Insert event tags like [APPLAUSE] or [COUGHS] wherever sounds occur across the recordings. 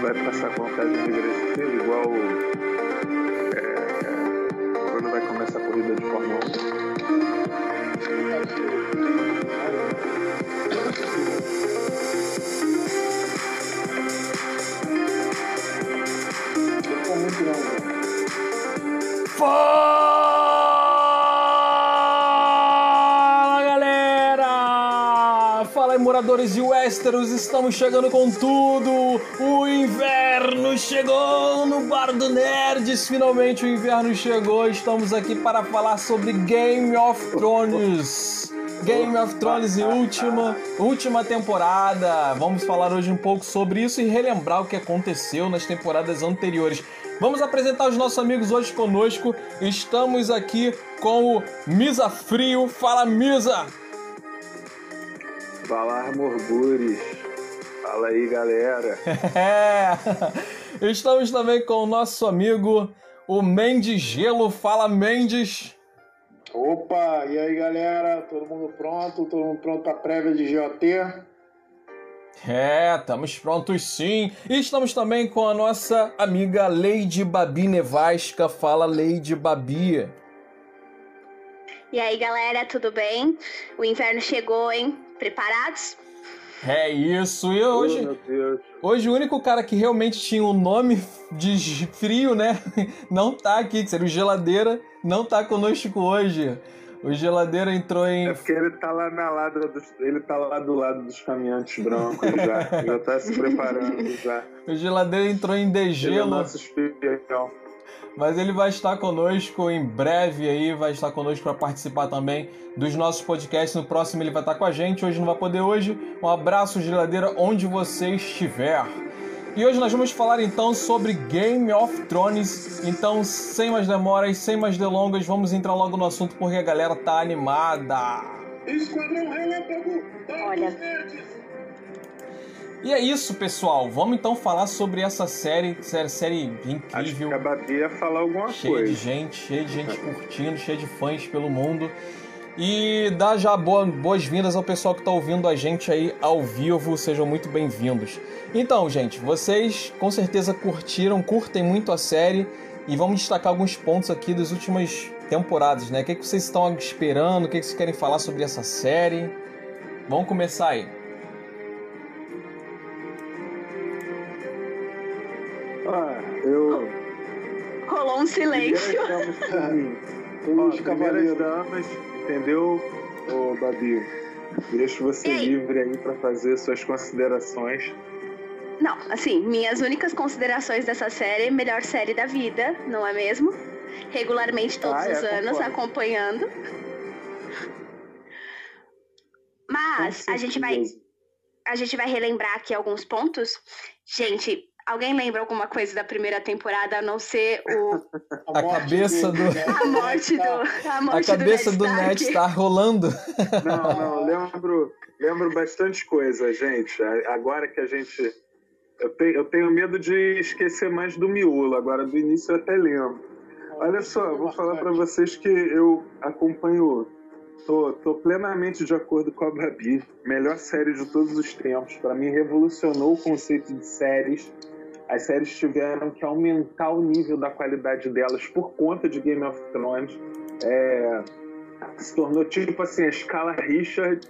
Vai passar contagem regressiva igual moradores de Westeros, estamos chegando com tudo! O inverno chegou no Bar do Nerds! Finalmente o inverno chegou, estamos aqui para falar sobre Game of Thrones! Game of Thrones e última, última temporada. Vamos falar hoje um pouco sobre isso e relembrar o que aconteceu nas temporadas anteriores. Vamos apresentar os nossos amigos hoje conosco. Estamos aqui com o Misa Frio. Fala, Misa! Fala Morgures. Fala aí, galera. [LAUGHS] Estamos também com o nosso amigo, o Mendes Gelo. Fala, Mendes! Opa, e aí galera, todo mundo pronto? Todo mundo pronto para prévia de GOT? É, estamos prontos sim. E estamos também com a nossa amiga Lady Babi Nevasca. Fala, Lady Babi. E aí, galera, tudo bem? O inverno chegou, hein? Preparados? É isso. E Oh, hoje, meu Deus. hoje o único cara que realmente tinha um nome de frio, né? [LAUGHS] Não tá aqui, que seria o Geladeira, não tá conosco hoje. O Geladeira entrou em. É porque ele tá lá na ladra dos, ele tá lá do lado dos caminhantes brancos já. [LAUGHS] já tá se preparando já. O Geladeira entrou em Ele é degelo. nosso espião. Mas ele vai estar conosco em breve aí, vai estar conosco para participar também dos nossos podcasts. No próximo ele vai estar com a gente, hoje não vai poder hoje. Um abraço, geladeira, onde você estiver. E hoje nós vamos falar então sobre Game of Thrones. Então, sem mais demoras, sem mais delongas, vamos entrar logo no assunto porque a galera tá animada. Esquadrão Relâmpago! Olha. E é isso, pessoal. Vamos então falar sobre essa série, série, série Acho incrível. que a Babi ia falar alguma cheio de coisa. gente, cheio de gente curtindo, cheio de fãs pelo mundo. E dá já boa- boas-vindas ao pessoal que está ouvindo a gente aí ao vivo, sejam muito bem-vindos. Então, gente, vocês com certeza curtiram, curtem muito a série e vamos destacar alguns pontos aqui das últimas temporadas, né? O que, que vocês estão esperando, o que, que vocês querem falar sobre essa série? Vamos começar aí. Rolou [LAUGHS] um silêncio. Os cavaleiros. damas, entendeu, ô Babi? Deixo você aí? livre aí pra fazer suas considerações. Não, assim, minhas únicas considerações dessa série, melhor série da vida, não é mesmo? Regularmente todos Ah, é, os anos, concordo. acompanhando. Mas Com a gente vai a gente vai relembrar aqui alguns pontos. Gente, alguém lembra alguma coisa da primeira temporada a não ser o [LAUGHS] A cabeça do- a morte do a cabeça do Ned está rolando. Não, não, lembro, lembro bastante coisa, gente. Agora que a gente. Eu tenho, eu tenho medo de esquecer mais do miolo, agora do início eu até lembro. Olha só, eu vou falar para vocês que eu acompanho, tô, tô plenamente de acordo com a Babi. Melhor série de todos os tempos. Para mim, revolucionou o conceito de séries. As séries tiveram que aumentar o nível da qualidade delas por conta de Game of Thrones. É, se tornou tipo assim, a escala Richard.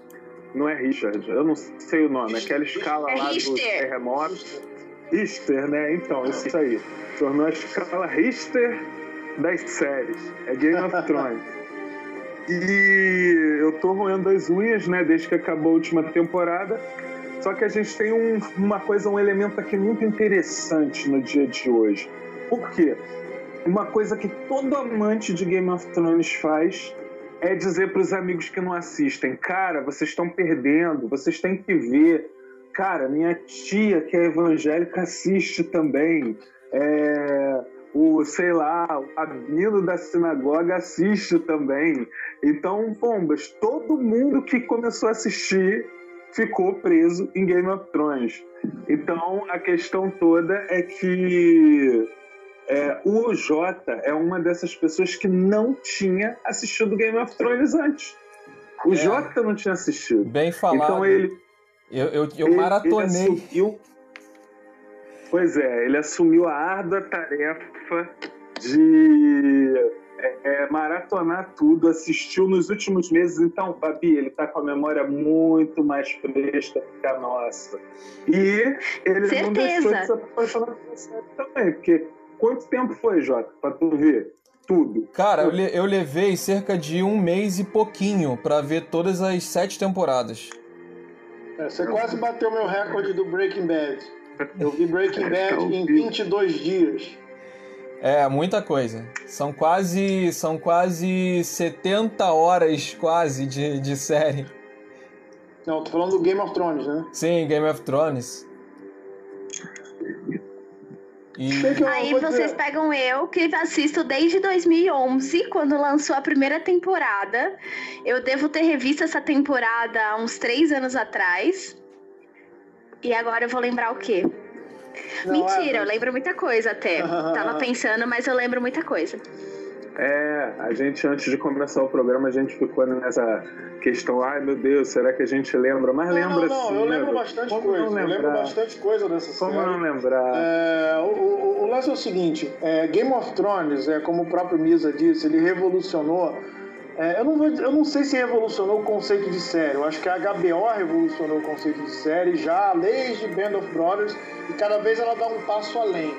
Não é Richard, eu não sei o nome, aquela escala É lá do terremoto. Richter, né? Então, isso aí. Tornou a escala Richter das séries. É Game of Thrones. [LAUGHS] E eu tô roendo as unhas, né, desde que acabou a última temporada. Só que a gente tem um- uma coisa, um elemento aqui muito interessante no dia de hoje. Por quê? Uma coisa que todo amante de Game of Thrones faz é dizer para os amigos que não assistem: cara, vocês estão perdendo, vocês têm que ver. Cara, minha tia, que é evangélica, assiste também. É, o, sei lá, o rabino da sinagoga assiste também. Então, bombas, todo mundo que começou a assistir ficou preso em Game of Thrones. Então, a questão toda é que é, o Jota é uma dessas pessoas que não tinha assistido Game of Thrones antes. O É. Jota não tinha assistido. Bem falado. Então ele. Eu, eu, eu ele- maratonei. Ele assumiu, pois é, ele assumiu a árdua tarefa de é, é, maratonar tudo, assistiu nos últimos meses. Então, Babi, ele tá com a memória muito mais fresca que a nossa. E ele não Certeza. deixou de se apaixonar pela série também, porque quanto tempo foi, Jota, pra tu ver? Tudo. Cara, eu, le- eu levei cerca de um mês e pouquinho pra ver todas as sete temporadas. É, você quase bateu meu recorde do Breaking Bad. Eu vi Breaking [LAUGHS] Bad em 22 dias. É, muita coisa. São quase. São quase 70 horas quase de, de série. Não, tô falando do Game of Thrones, né? Sim, Game of Thrones. E. Aí vocês pegam eu, que assisto desde 2011, quando lançou a primeira temporada. Eu devo ter revisto essa temporada há uns três anos atrás. E agora eu vou lembrar o quê? Não, Mentira, é, eu lembro muita coisa até. [LAUGHS] Tava pensando, mas eu lembro muita coisa. É, a gente antes de começar o programa, a gente ficou nessa questão, ai meu Deus, será que a gente lembra? Mas Não, lembra não, não, sim. eu lembro bastante Como coisa. não Eu lembro lembrar? bastante coisa dessa Como série. não lembrar? É, o, o- o lance é o seguinte: é, Game of Thrones, é, como o próprio Misa disse, ele revolucionou. É, eu, não eu não sei se revolucionou o conceito de série. Eu acho que a HBO revolucionou o conceito de série já desde Band of Brothers e cada vez ela dá um passo além.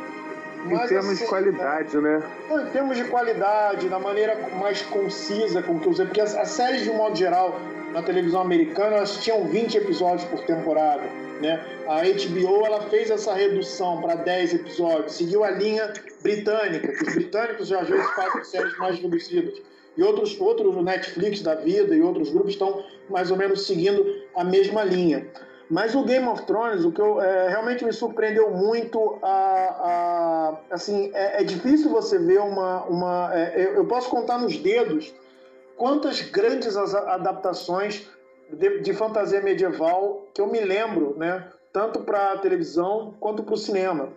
em Mas, termos assim, de qualidade, né? Não, em termos de qualidade, na maneira mais concisa com que usei, porque as, as séries de um modo geral na televisão americana elas tinham 20 episódios por temporada, né? A HBO ela fez essa redução para 10 episódios, seguiu a linha britânica, que os britânicos já às vezes fazem séries mais reduzidas. E outros outros Netflix da vida e outros grupos estão mais ou menos seguindo a mesma linha. Mas o Game of Thrones, o que eu, é, realmente me surpreendeu muito, a, a- assim, é, é difícil você ver uma, uma é, eu, posso contar nos dedos quantas grandes adaptações de, de fantasia medieval que eu me lembro, né, tanto para televisão quanto para o cinema.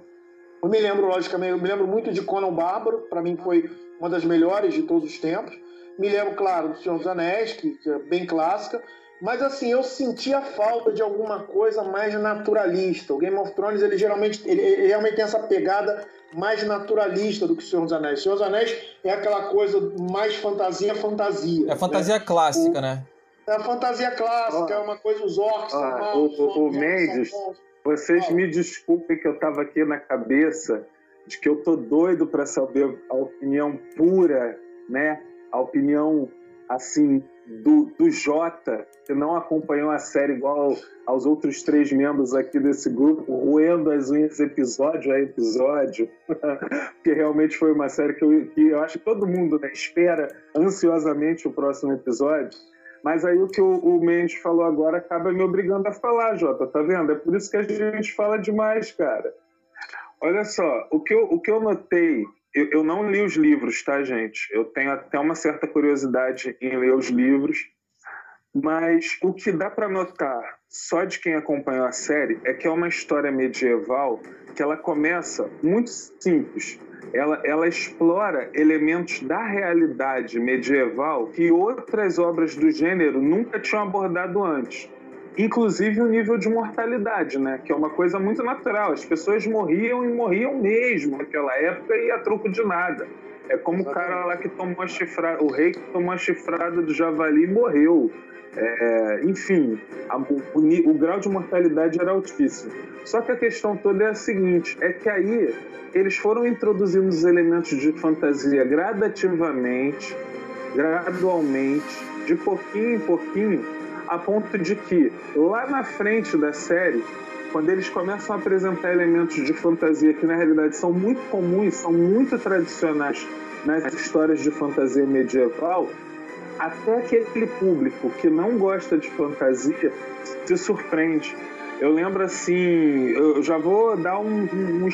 Eu me lembro, logicamente, eu me lembro muito de Conan Bárbaro, para mim foi uma das melhores de todos os tempos. Me lembro, claro, do Senhor dos Anéis, que, é bem clássica. Mas assim, eu sentia falta de alguma coisa mais naturalista. O Game of Thrones, ele geralmente ele, ele realmente tem essa pegada mais naturalista do que o Senhor dos Anéis. O Senhor dos Anéis é aquela coisa mais fantasia, fantasia. É fantasia clássica, O- né? É a fantasia clássica, é uma coisa, os orcs Ó, são maus, o- os o- o Mendes. Vocês me desculpem que eu tava aqui na cabeça de que eu tô doido para saber a opinião pura, né? A opinião, assim, do, do Jota, que não acompanhou a série igual aos outros três membros aqui desse grupo, roendo as unhas episódio a episódio, [LAUGHS] porque realmente foi uma série que eu, que eu acho que todo mundo né, espera ansiosamente o próximo episódio. Mas aí o que o, o Mendes falou agora acaba me obrigando a falar, Jota, tá vendo? É por isso que a gente fala demais, cara. Olha só, o que eu, o que eu notei, eu, eu não li os livros, tá, gente? Eu tenho até uma certa curiosidade em ler os livros, mas o que dá para notar só de quem acompanhou a série é que é uma história medieval que ela começa muito simples. Ela, ela explora elementos da realidade medieval que outras obras do gênero nunca tinham abordado antes. Inclusive o nível de mortalidade, né? Que é uma coisa muito natural. As pessoas morriam e morriam mesmo naquela época e a troco de nada. É como o cara lá que tomou a chifrada, o rei que tomou a chifrada do javali e morreu. É, enfim, a- o, o grau de mortalidade era altíssimo. Só que a questão toda é a seguinte: é que aí eles foram introduzindo os elementos de fantasia gradativamente, gradualmente, de pouquinho em pouquinho, a ponto de que lá na frente da série, quando eles começam a apresentar elementos de fantasia que na realidade são muito comuns, são muito tradicionais nas histórias de fantasia medieval, até aquele público que não gosta de fantasia se surpreende. Eu lembro assim, eu já vou dar um, um, um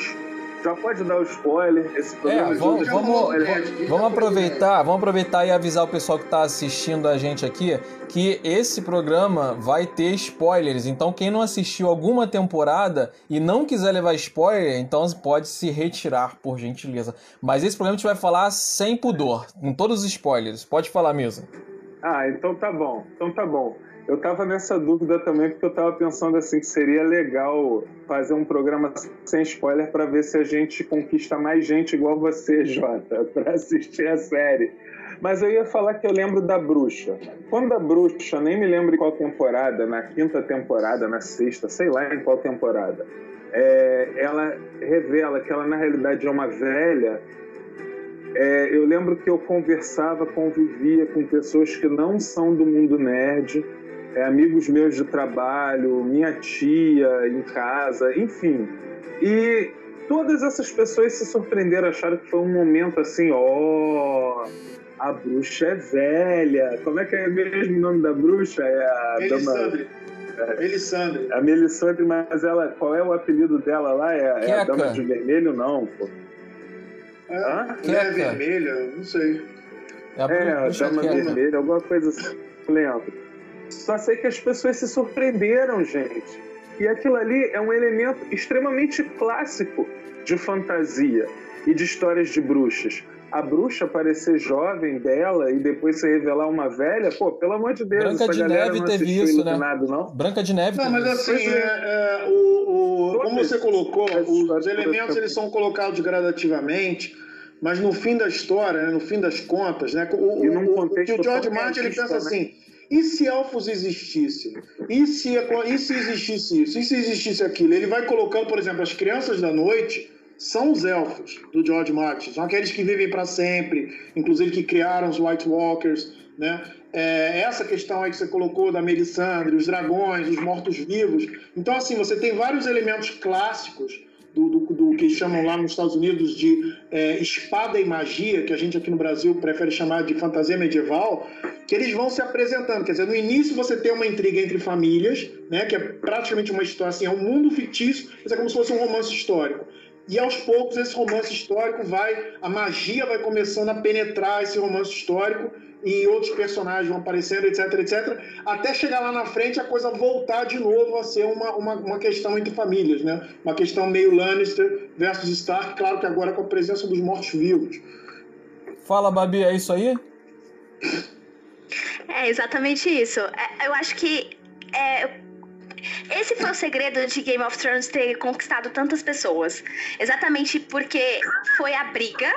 já pode dar o spoiler. Esse programa é, vamos, vamos, vamos aproveitar, vamos aproveitar e avisar o pessoal que está assistindo a gente aqui que esse programa vai ter spoilers. Então, quem não assistiu alguma temporada e não quiser levar spoiler, então pode se retirar, por gentileza. Mas esse programa a gente vai falar sem pudor, com todos os spoilers. Pode falar mesmo. Ah, então tá bom. Então tá bom. Eu tava nessa dúvida também, porque eu tava pensando assim que seria legal fazer um programa sem spoiler para ver se a gente conquista mais gente igual você, [LAUGHS] Jota, para assistir a série. Mas eu ia falar que eu lembro da bruxa. Quando a bruxa, nem me lembro em qual temporada, na quinta temporada, na sexta, sei lá em qual temporada, é, ela revela que ela na realidade é uma velha. É, eu lembro que eu conversava, convivia com pessoas que não são do mundo nerd é, amigos meus de trabalho, minha tia em casa, enfim. E todas essas pessoas se surpreenderam, acharam que foi um momento assim, ó, oh, a bruxa é velha. Como é que é mesmo o nome da bruxa? É a. Dama... É, Melisandre. A Melisandre, mas ela, qual é o apelido dela lá? É, é a Dama de Vermelho? Não, pô. É, Hã? é vermelha? Não sei. É a, é, a Dama Vermelha, alguma coisa assim. Lembro. Só sei que as pessoas se surpreenderam, gente. E aquilo ali é um elemento extremamente clássico de fantasia e de histórias de bruxas. A bruxa parecer jovem dela e depois se revelar uma velha, pô, pelo amor de Deus, Branca de Neve teve isso, né? Não? Branca de Neve. Não, mas assim, é, é, o, o como você colocou, os elementos eles são colocados gradativamente mas no fim da história, né, no fim das contas, né, o, o, o, o George Martin ele pensa né? assim, e se elfos existissem? E se, e se existisse isso? E se existisse aquilo? Ele vai colocando, por exemplo, as crianças da noite são os elfos do George Martin, são aqueles que vivem para sempre, inclusive que criaram os White Walkers, né? É, essa questão aí que você colocou da Melisandre, os dragões, os mortos-vivos. Então, assim, você tem vários elementos clássicos do, do, do, que chamam lá nos Estados Unidos de é, espada e magia, que a gente aqui no Brasil prefere chamar de fantasia medieval, que eles vão se apresentando. Quer dizer, no início você tem uma intriga entre famílias, né, que é praticamente uma história, assim, é um mundo fictício, mas é como se fosse um romance histórico. E aos poucos esse romance histórico vai, a magia vai começando a penetrar esse romance histórico e outros personagens vão aparecendo, etc, etc, até chegar lá na frente a coisa voltar de novo a ser uma, uma, uma questão entre famílias, né? Uma questão meio Lannister versus Stark, claro que agora com a presença dos mortos-vivos. Fala, Babi, é isso aí? É exatamente isso. É, eu acho que é, esse foi o segredo de Game of Thrones ter conquistado tantas pessoas. Exatamente porque foi a briga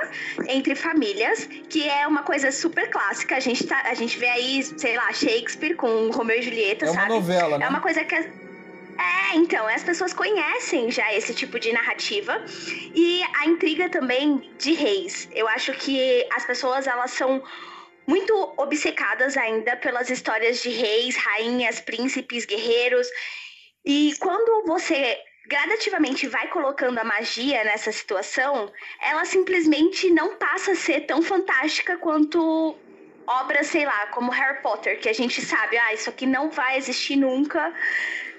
entre famílias, que é uma coisa super clássica. A gente, tá, a gente vê aí, sei lá, Shakespeare com Romeu e Julieta, é sabe? É uma novela, né? É uma coisa que... É, então, as pessoas conhecem já esse tipo de narrativa e a intriga também de reis. Eu acho que as pessoas elas são muito obcecadas ainda pelas histórias de reis, rainhas, príncipes, guerreiros. E quando você gradativamente vai colocando a magia nessa situação, ela simplesmente não passa a ser tão fantástica quanto obras, sei lá, como Harry Potter, que a gente sabe, ah, isso aqui não vai existir nunca.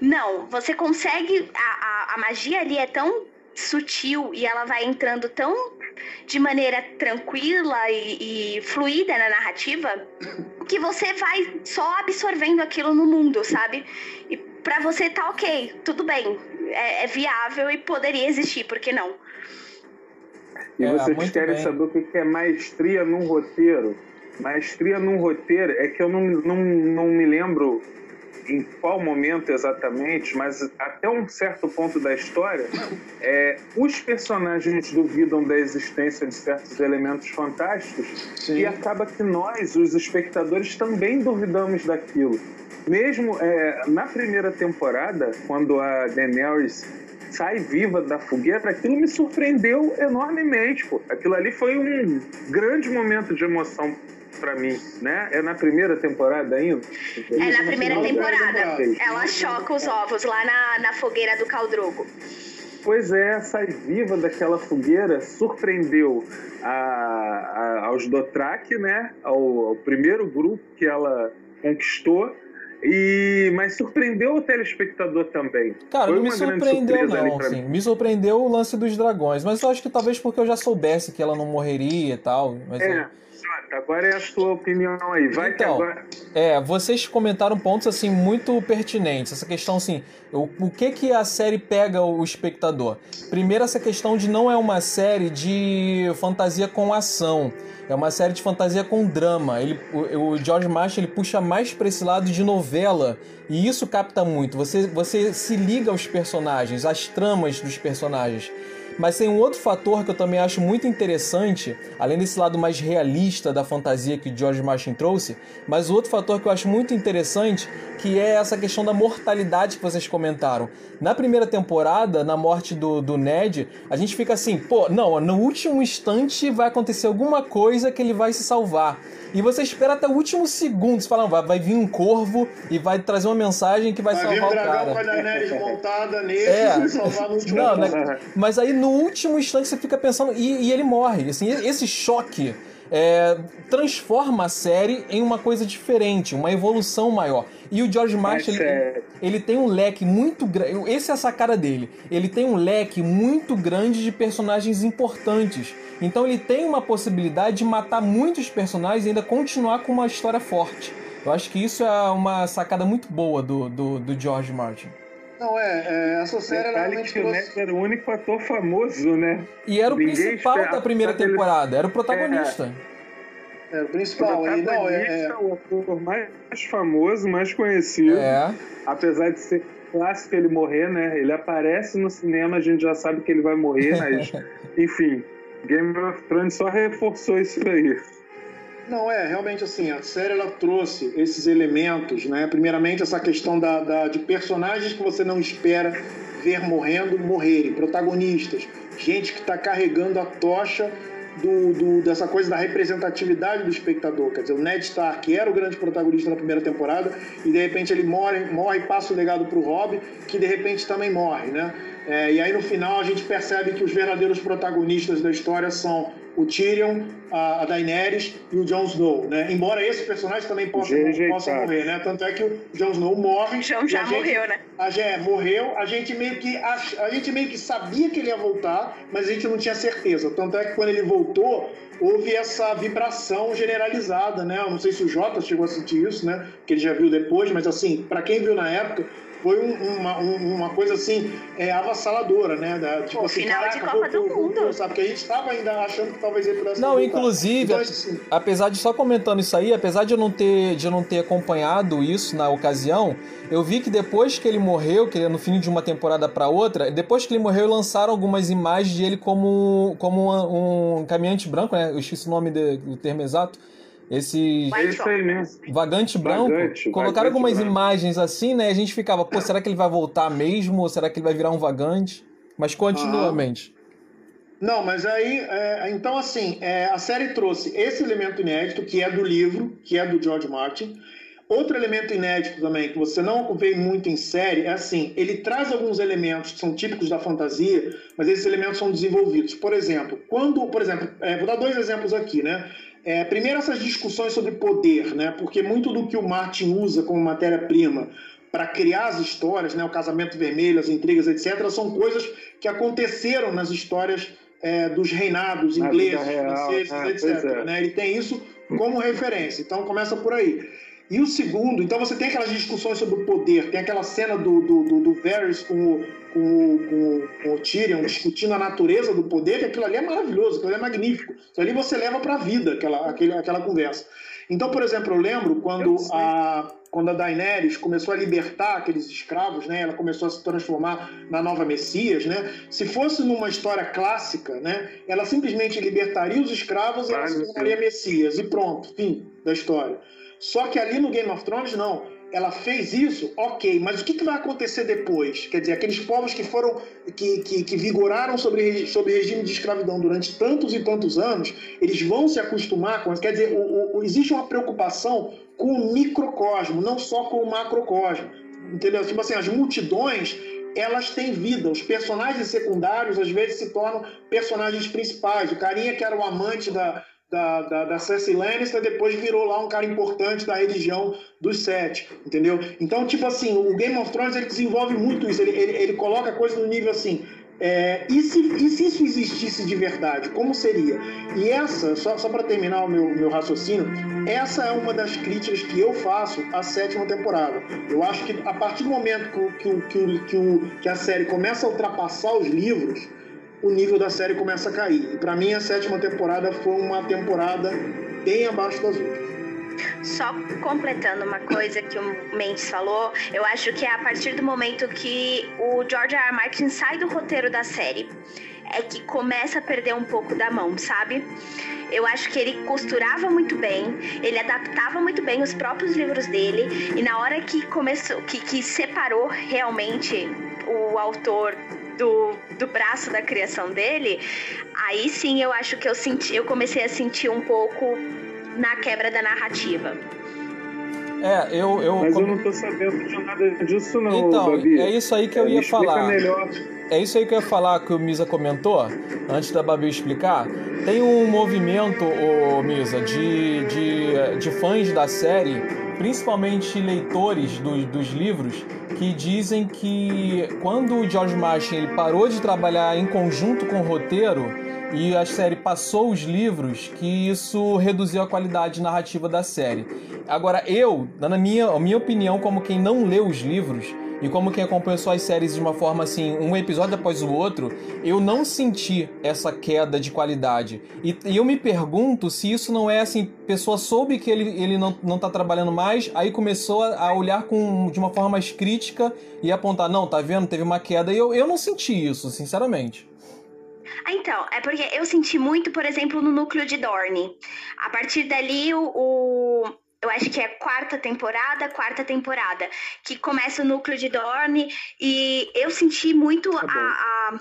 Não, você consegue. A, a, a magia ali é tão sutil e ela vai entrando tão de maneira tranquila e, e fluida na narrativa que você vai só absorvendo aquilo no mundo, sabe? E para você tá ok, tudo bem, é, é, viável e poderia existir, por que não? E é, vocês querem bem. saber o que é maestria num roteiro? Maestria num roteiro é que eu não, não, não me lembro em qual momento exatamente, mas até um certo ponto da história, é, os personagens duvidam da existência de certos elementos fantásticos Sim. e acaba que nós, os espectadores, também duvidamos daquilo. Mesmo é, na primeira temporada, quando a Daenerys sai viva da fogueira, aquilo me surpreendeu enormemente. Pô. Aquilo ali foi um grande momento de emoção para mim, né? É na primeira temporada ainda? É na primeira temporada. Ela choca os ovos lá na, na fogueira do Caldrogo. Pois é, sai viva daquela fogueira, surpreendeu a, a, aos Dothraki, né? Ao, ao primeiro grupo que ela conquistou E, mas surpreendeu o telespectador também. Cara, Foi não me surpreendeu, não. Assim. Me surpreendeu o lance dos dragões. Mas eu acho que talvez porque eu já soubesse que ela não morreria e tal. Mas É, Jota, agora é a sua opinião aí. Vai Então, agora. É, vocês comentaram pontos assim muito pertinentes. Essa questão assim, o, o que que a série pega o espectador? Primeiro essa questão de não é uma série de fantasia com ação. É uma série de fantasia com drama. Ele, o, o George Martin ele puxa mais para esse lado de novela e isso capta muito. Você, você se liga aos personagens, às tramas dos personagens. Mas tem um outro fator que eu também acho muito interessante, além desse lado mais realista da fantasia que o George Martin trouxe, mas o outro fator que eu acho muito interessante, que é essa questão da mortalidade que vocês comentaram. Na primeira temporada, na morte do, do Ned, a gente fica assim, pô, não, no último instante vai acontecer alguma coisa que ele vai se salvar. E você espera até o último segundo, você fala, vai, vai vir um corvo e vai trazer uma mensagem que vai, Vai vir salvar o dragão cara. com a Daenerys [LAUGHS] montada nele É. e salvar no último Não, né? Mas aí no último instante você fica pensando e, e ele morre. Assim, esse choque é, transforma a série em uma coisa diferente, uma evolução maior. E o George Martin, ele, ele tem um leque muito grande. Essa é a sacada dele. Ele tem um leque muito grande de personagens importantes. Então ele tem uma possibilidade de matar muitos personagens e ainda continuar com uma história forte. Eu acho que isso é uma sacada muito boa do, do, do George Martin. Não, é, é, essa série ela Detalhe realmente que o era o único ator famoso, né? E era o Ninguém principal da primeira temporada, era o protagonista. É, o O principal. aí, não, é, é, protagonista, o ator mais famoso, mais conhecido. É. Apesar de ser clássico ele morrer, né? Ele aparece no cinema, a gente já sabe que ele vai morrer, mas [LAUGHS] enfim, Game of Thrones só reforçou isso aí. Não, é, realmente assim, a série ela trouxe esses elementos, né? Primeiramente, essa questão da, da- de personagens que você não espera ver morrendo, morrerem, protagonistas, gente que está carregando a tocha do, do- dessa coisa da representatividade do espectador. Quer dizer, o Ned Stark era o grande protagonista da primeira temporada e de repente ele morre, morre e passa o legado para o Robb, que de repente também morre, né? É, e aí no final a gente percebe que os verdadeiros protagonistas da história são o Tyrion, a, a Daenerys e o Jon Snow, né? Embora esse personagem também possa, Rejeitado. possa morrer, né? Tanto é que o Jon Snow morre. O João e já a gente- morreu, né? a gente, é, morreu, a gente meio que ach- a gente meio que sabia que ele ia voltar, mas a gente não tinha certeza. Tanto é que quando ele voltou, houve essa vibração generalizada, né? Eu não sei se o Jota chegou a sentir isso, né? Que ele já viu depois, mas assim, para quem viu na época, foi um- uma, um- uma coisa assim é, avassaladora, né? Da, tipo Pô, assim, final de caraca, Copa voltou, do Mundo. sabe? Porque a gente estava ainda achando que talvez ele pudesse Não, voltar. inclusive, Então, assim, apesar de só comentando isso aí, apesar de eu não ter de eu não ter acompanhado isso na ocasião, eu vi que depois que ele morreu, que é no fim de uma temporada pra outra, depois que ele morreu, lançaram algumas imagens de ele como como um, um caminhante branco, né? Eu esqueci o nome de- do termo exato. Esse aí mesmo. vagante branco. Vagante, Colocaram vagante algumas branco. imagens assim, né? E a gente ficava, pô, será que ele vai voltar mesmo? Ou será que ele vai virar um vagante? Mas continuamente. Não, mas aí, é, então assim, é, a série trouxe esse elemento inédito, que é do livro, que é do George Martin. Outro elemento inédito também, que você não vê muito em série, é assim, ele traz alguns elementos que são típicos da fantasia, mas esses elementos são desenvolvidos. Por exemplo, quando, por exemplo, é, vou dar dois exemplos aqui, né? É, primeiro essas discussões sobre poder, né? Porque muito do que o Martin usa como matéria-prima para criar as histórias, né, o casamento vermelho, as intrigas, etc., são coisas que aconteceram nas histórias é, dos reinados Na ingleses, franceses, ah, etc. é. né? Ele tem isso como referência. Então começa por aí. E o segundo, então você tem aquelas discussões sobre o poder, tem aquela cena do, do, do, do Varys com o, com, com, com o Tyrion discutindo a natureza do poder, que aquilo ali é maravilhoso, aquilo ali é magnífico. Isso ali você leva para a vida, aquela, aquele, aquela conversa. Então, por exemplo, eu lembro quando Eu a, quando a Daenerys começou a libertar aqueles escravos, né? Ela começou a se transformar na nova Messias, né? Se fosse numa história clássica, né? Ela simplesmente libertaria os escravos e ela se tornaria Messias e pronto, fim da história. Só que ali no Game of Thrones não. Ela fez isso, ok, mas o que, que vai acontecer depois? Quer dizer, aqueles povos que foram, que, que, que vigoraram sobre, sobre regime de escravidão durante tantos e tantos anos, eles vão se acostumar com. Quer dizer, o, o, existe uma preocupação com o microcosmo, não só com o macrocosmo. Entendeu? Tipo assim, as multidões elas têm vida. Os personagens secundários às vezes se tornam personagens principais. O carinha que era o amante da, da, da, da Cersei Lannister, depois virou lá um cara importante da religião dos sete, entendeu? Então, tipo assim, o Game of Thrones ele desenvolve muito isso, ele, ele, ele coloca a coisa no nível assim, é, e, se, e se isso existisse de verdade, como seria? E essa, só, só para terminar o meu, meu raciocínio, essa é uma das críticas que eu faço à sétima temporada. Eu acho que a partir do momento que, que, que, que, que a série começa a ultrapassar os livros, o nível da série começa a cair. E para mim, a sétima temporada foi uma temporada bem abaixo das outras. Só completando uma coisa que o Mendes falou, eu acho que é a partir do momento que o George R. R. Martin sai do roteiro da série, é que começa a perder um pouco da mão, sabe? Eu acho que ele costurava muito bem, ele adaptava muito bem os próprios livros dele, e na hora que começou, que, que separou realmente o autor do, do braço da criação dele, aí sim eu acho que eu senti, eu comecei a sentir um pouco na quebra da narrativa. É, eu. eu Mas eu não tô sabendo de nada disso, não. Então, Babi. é isso aí que eu Me ia explica falar. melhor. É isso aí que eu ia falar que o Misa comentou, antes da Babi explicar. Tem um movimento, ô Misa, de, de, de fãs da série, principalmente leitores dos, dos livros, que dizem que quando o George Martin ele parou de trabalhar em conjunto com o roteiro e a série passou os livros, que isso reduziu a qualidade narrativa da série. Agora, eu, na minha, minha opinião, como quem não leu os livros, e como quem acompanhou só as séries de uma forma assim, um episódio após o outro, eu não senti essa queda de qualidade. E, e eu me pergunto se isso não é assim, pessoa soube que ele, ele não, não tá trabalhando mais, aí começou a, a olhar com, de uma forma mais crítica e apontar, não, tá vendo, teve uma queda. E eu, eu não senti isso, sinceramente. Ah, então, é porque eu senti muito, por exemplo, no núcleo de Dorne. A partir dali, o, o- eu acho que é quarta temporada, quarta temporada, que começa o núcleo de Dorne e eu senti muito Tá a, a-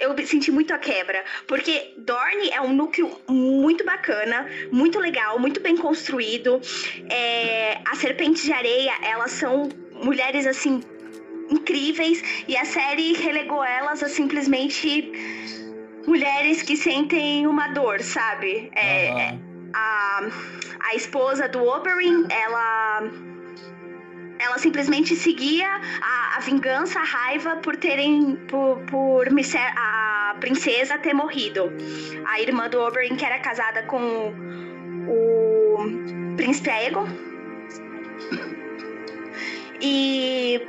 eu senti muito a quebra, porque Dorne é um núcleo muito bacana, muito legal, muito bem construído. É, as serpentes de areia, elas são mulheres assim incríveis e a série relegou elas a simplesmente mulheres que sentem uma dor, sabe? É, Aham. A, a esposa do Oberyn, ela ela simplesmente seguia a, a vingança, a raiva por terem por, por a princesa ter morrido. A irmã do Oberyn que era casada com o príncipe Aegon. E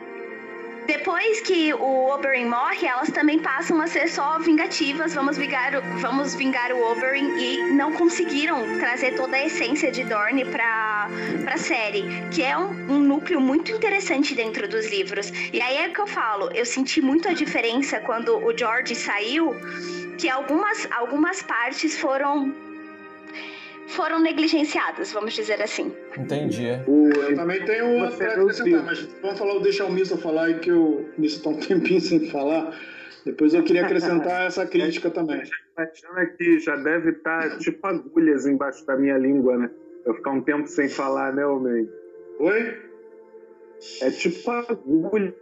depois que o Oberyn morre, elas também passam a ser só vingativas. Vamos vingar, o- vamos vingar o Oberyn e não conseguiram trazer toda a essência de Dorne pra, pra série, que é um, um núcleo muito interessante dentro dos livros. E aí é que eu falo, eu senti muito a diferença quando o George saiu, que algumas, algumas partes foram foram negligenciadas, vamos dizer assim. Entendi. O, Eu também tenho não acrescentar, mas vamos falar, deixar o Missa falar aí, que o Missa tá um [LAUGHS] tempinho sem falar. Depois eu queria acrescentar essa [LAUGHS] crítica também. Imagina que já deve estar tipo agulhas embaixo da minha língua, né? Eu ficar um tempo sem falar, né, homem? Oi? É tipo agulhas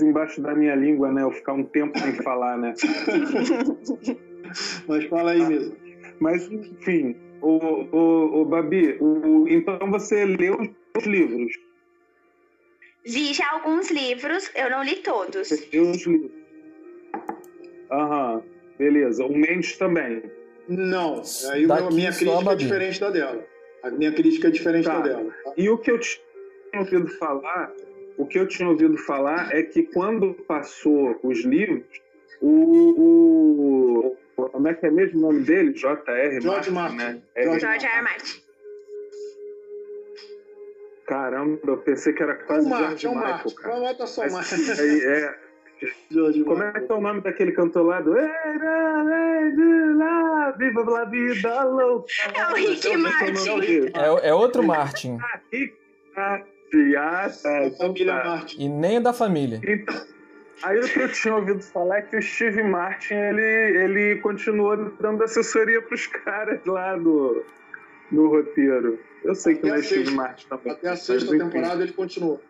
embaixo da minha língua, né? Eu ficar um tempo sem falar, né? [LAUGHS] Mas fala aí, Missa. Mas, enfim, o, o, o Babi, o, então você leu os livros. Vi já alguns livros, eu não li todos. Você leu os livros. Aham, beleza. O Mendes também. Não, aí a minha crítica é diferente da dela. A minha crítica é diferente Tá. da dela. tá? E o que eu tinha ouvido falar, o que eu tinha ouvido falar é que quando passou os livros, o, o como é que é mesmo o nome dele? J.R. George Martin, Martin. né? É, George George R. Martin. Caramba, eu pensei que era É quase o George Marte, é o Michael, Marte. cara. Bota só o Mas, Marte. [LAUGHS] aí, é, George como é Martin. que é o nome daquele cantor lá do não, Viva a vida louca? É o Rick não sei Martin. É, é outro Martin. Ah, Rick Martin. Ah, tá. A então família tá. E nem é da família. Então, aí o que eu tinha ouvido falar é que o Steve Martin ele, ele continuou dando assessoria pros caras lá do, do roteiro. Eu sei que Até não é Steve. Martin também. Até a sexta enfim. temporada ele continuou.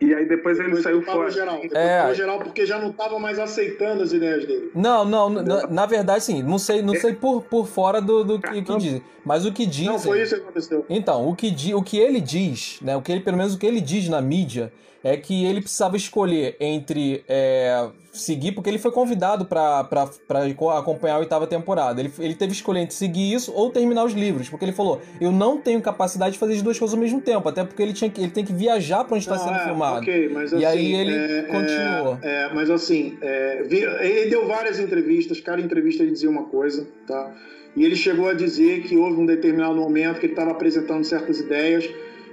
E aí depois ele Depois saiu tava fora. geral. Depois É. geral porque já não tava mais aceitando as ideias dele. Não, não, na, na verdade, sim. Não sei, não sei por, por fora do, do que, que dizem. Mas o que dizem. Não foi isso que aconteceu. Então, o que, di- o que ele diz, né? O que ele, pelo menos o que ele diz na mídia, é que ele precisava escolher entre é, seguir, porque ele foi convidado pra acompanhar a oitava temporada. Ele, ele teve que escolher entre seguir isso ou terminar os livros, porque ele falou: eu não tenho capacidade de fazer as duas coisas ao mesmo tempo, até porque ele, tinha, que- ele tem que viajar pra onde está sendo é, filmado. ok, mas E assim, aí ele é, continuou. É, é, mas assim, é, ele deu várias entrevistas, cada entrevista ele dizia uma coisa, tá? E ele chegou a dizer que houve um determinado momento que ele estava apresentando certas ideias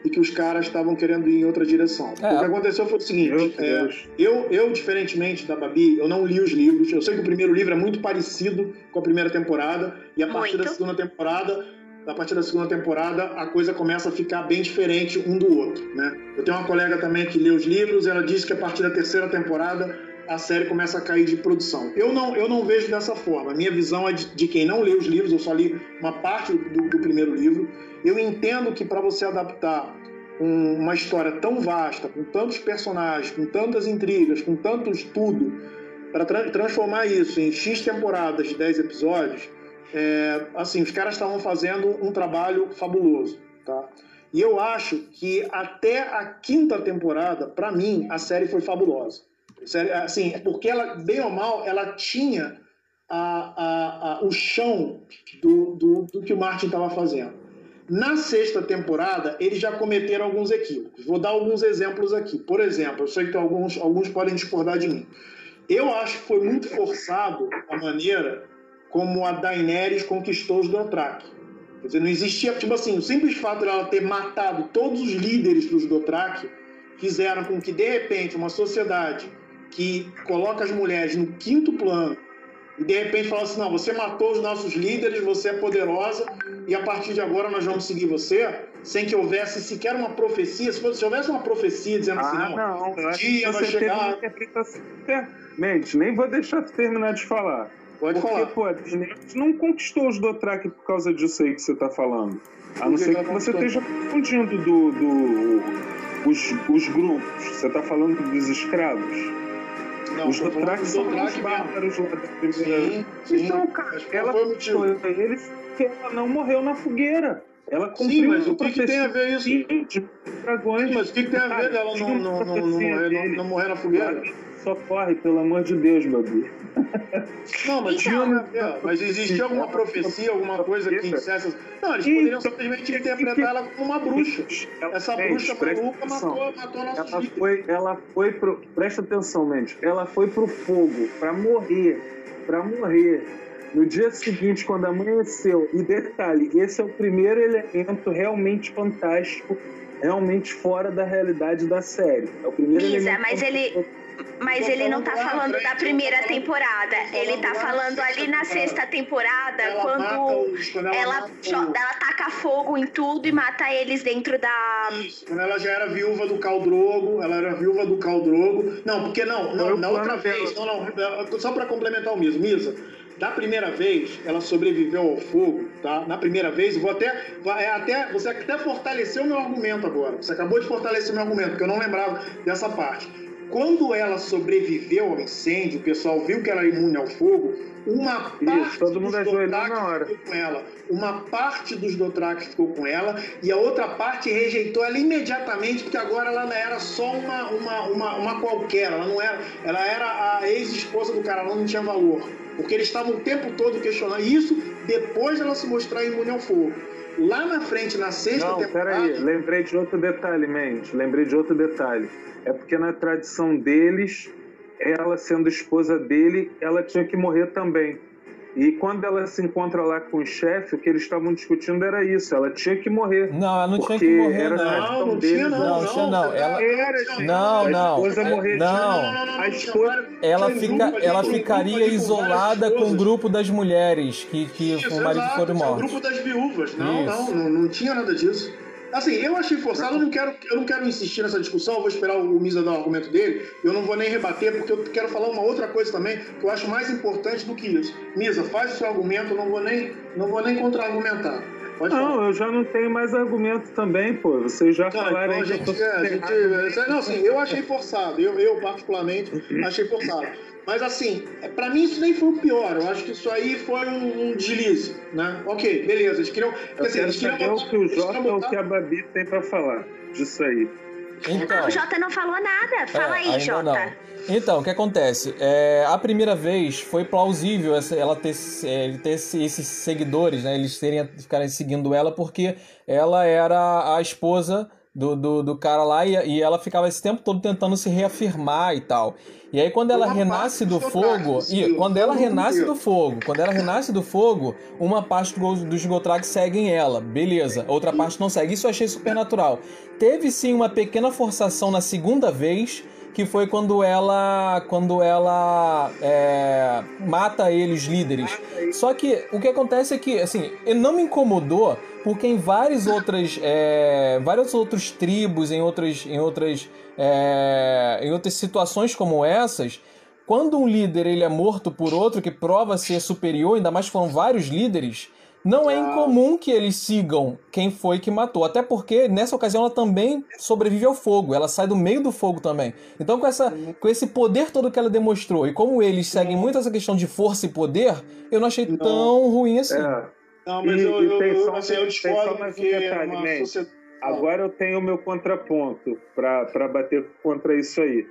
e que os caras estavam querendo ir em outra direção. É. O que aconteceu foi o seguinte: é, eu, eu, diferentemente da Babi, eu não li os livros. Eu sei que o primeiro livro é muito parecido com a primeira temporada, e a partir Muito. da segunda temporada, a partir da segunda temporada, a coisa começa a ficar bem diferente um do outro, né? Eu tenho uma colega também que lê os livros, e ela disse que a partir da terceira temporada a série começa a cair de produção. Eu não, eu não vejo dessa forma. A minha visão é de, de quem não lê os livros, eu só li uma parte do, do primeiro livro. Eu entendo que para você adaptar um- uma história tão vasta, com tantos personagens, com tantas intrigas, com tanto estudo, para transformar isso em X temporadas de 10 episódios, é, assim, os caras estavam fazendo um trabalho fabuloso, tá? E eu acho que até a quinta temporada, para mim, a série foi fabulosa. Assim, é porque ela, bem ou mal, ela tinha a- a- a- o chão do, do, do que o Martin estava fazendo. Na sexta temporada, eles já cometeram alguns equívocos. Vou dar alguns exemplos aqui. Por exemplo, eu sei que alguns, alguns podem discordar de mim. Eu acho que foi muito forçado a maneira como a Daenerys conquistou os Dothraki. Quer dizer, não existia, tipo assim, o simples fato dela ter matado todos os líderes dos Dothraki fizeram com que, de repente, uma sociedade que coloca as mulheres no quinto plano e, de repente, fala assim, não, você matou os nossos líderes, você é poderosa e, a partir de agora, nós vamos seguir você, sem que houvesse sequer uma profecia. Se, fosse, se houvesse uma profecia dizendo assim, Ah, não, não. um dia vai chegar... Mente, nem vou deixar tu terminar de falar. Pode Porque, falar. pô, a Daenerys não conquistou os Dothraki por causa disso aí que você tá falando. A não ser que você esteja confundindo do, do- os, os grupos. Você tá falando dos escravos. Não, os Dothraki são os bárbaros lá da primeira. Sim, sim. Então, cara, ela eles porque ela não morreu na fogueira. Ela cumpriu Sim, mas o que, que tem a ver isso? de dragões. Sim, mas o que, que tem a ver dela não, não, não, não, morrer, não, não morrer na fogueira? Socorre, pelo amor de Deus, Babi. Não, mas Então- tinha? Mas existia alguma profecia, alguma coisa que dissesse. Não, eles poderiam simplesmente interpretar ela como uma bruxa. Essa Gente, bruxa maluca atenção. matou, matou nossos Ela líderes. foi, ela foi pro. Presta atenção, mente. Ela foi pro fogo pra morrer. Pra morrer. No dia seguinte, quando amanheceu. E detalhe, esse é o primeiro elemento realmente fantástico, realmente fora da realidade da série. É o primeiro Isa, elemento. mas ele- Mas ele não tá falando da primeira temporada. Ele tá falando ali na sexta temporada, quando ela ela, taca fogo em tudo e mata eles dentro da. Isso, quando ela já era viúva do Caldrogo, ela era viúva do Caldrogo. Não, porque não, não na outra vez, não, não, só pra complementar o mesmo, Misa. Da primeira vez, ela sobreviveu ao fogo, tá? Na primeira vez, vou até, é até você até fortaleceu o meu argumento agora. Você acabou de fortalecer o meu argumento, porque eu não lembrava dessa parte. Quando ela sobreviveu ao incêndio, o pessoal viu que ela era imune ao fogo, uma parte todo mundo dos hora. ficou com ela. Uma parte dos Dothraki ficou com ela e a outra parte rejeitou ela imediatamente, porque agora ela não era só uma, uma, uma, uma qualquer, ela não era, ela era a ex-esposa do cara, ela não tinha valor. Porque eles estavam o tempo todo questionando isso depois dela se mostrar imune ao fogo. Lá na frente, na sexta Não, temporada. peraí, lembrei de outro detalhe, mente. Lembrei de outro detalhe. É porque na tradição deles, ela sendo esposa dele, ela tinha que morrer também. E quando ela se encontra lá com o chefe, o que eles estavam discutindo era isso. Ela tinha que morrer. Não, ela não tinha que morrer, era não. Não, não deles, tinha não. Não, tinha não. Ela- Era, Não, a não. esposa É, morrer. não. A esposa- Ela, fica, ela ficaria isolada com o grupo das mulheres que, que Isso, o marido exato, foram tinha o grupo das viúvas. Não, não, não, não tinha nada disso. Assim, eu achei forçado, eu não quero, eu não quero insistir nessa discussão, eu vou esperar o Misa dar o argumento dele, eu não vou nem rebater, porque eu quero falar uma outra coisa também que eu acho mais importante do que isso. Misa, faz o seu argumento, eu não vou nem, não vou nem contra-argumentar. Pode não, falar. eu já não tenho mais argumento também, pô. Vocês já não, falaram então, aí. Gente, é, gente, é, não, assim, eu achei forçado. Eu, eu particularmente, achei forçado. Mas assim, é, para mim isso nem foi o pior. Eu acho que isso aí foi um, um deslize, né? Ok, beleza. Eles queriam. Eu assim, quero eles saber o que o Jota ou o que a Babi tem para falar disso aí. Então, o Jota não falou nada. Fala é, aí, Jota. Não. Então, o que acontece? É, a primeira vez foi plausível essa, ela ter, é, ter esses seguidores, né? Eles terem, ficarem seguindo ela porque ela era a esposa do, do, do cara lá e, e, ela ficava esse tempo todo tentando se reafirmar e tal. E aí quando ela renasce do fogo, e quando ela renasce do fogo, quando ela renasce do fogo, uma parte do, dos Goltrag seguem ela, beleza. Outra parte não segue. Isso eu achei super natural. Teve sim uma pequena forçação na segunda vez, que foi quando ela quando ela é, mata eles líderes. Só que o que acontece é que assim, não me incomodou porque em várias outras é, várias outras tribos, em outras em outras é, em outras situações como essas, quando um líder ele é morto por outro que prova ser superior, ainda mais foram vários líderes, não é incomum que eles sigam quem foi que matou. Até porque nessa ocasião ela também sobrevive ao fogo. Ela sai do meio do fogo também. Então, com, essa, com esse poder todo que ela demonstrou, e como eles seguem muito essa questão de força e poder, eu não achei não. tão ruim assim. É. Não, mas e, eu, eu, eu, só, assim, eu discordo mais um detalhe, é sociedade... Agora eu tenho o meu contraponto para bater contra isso aí.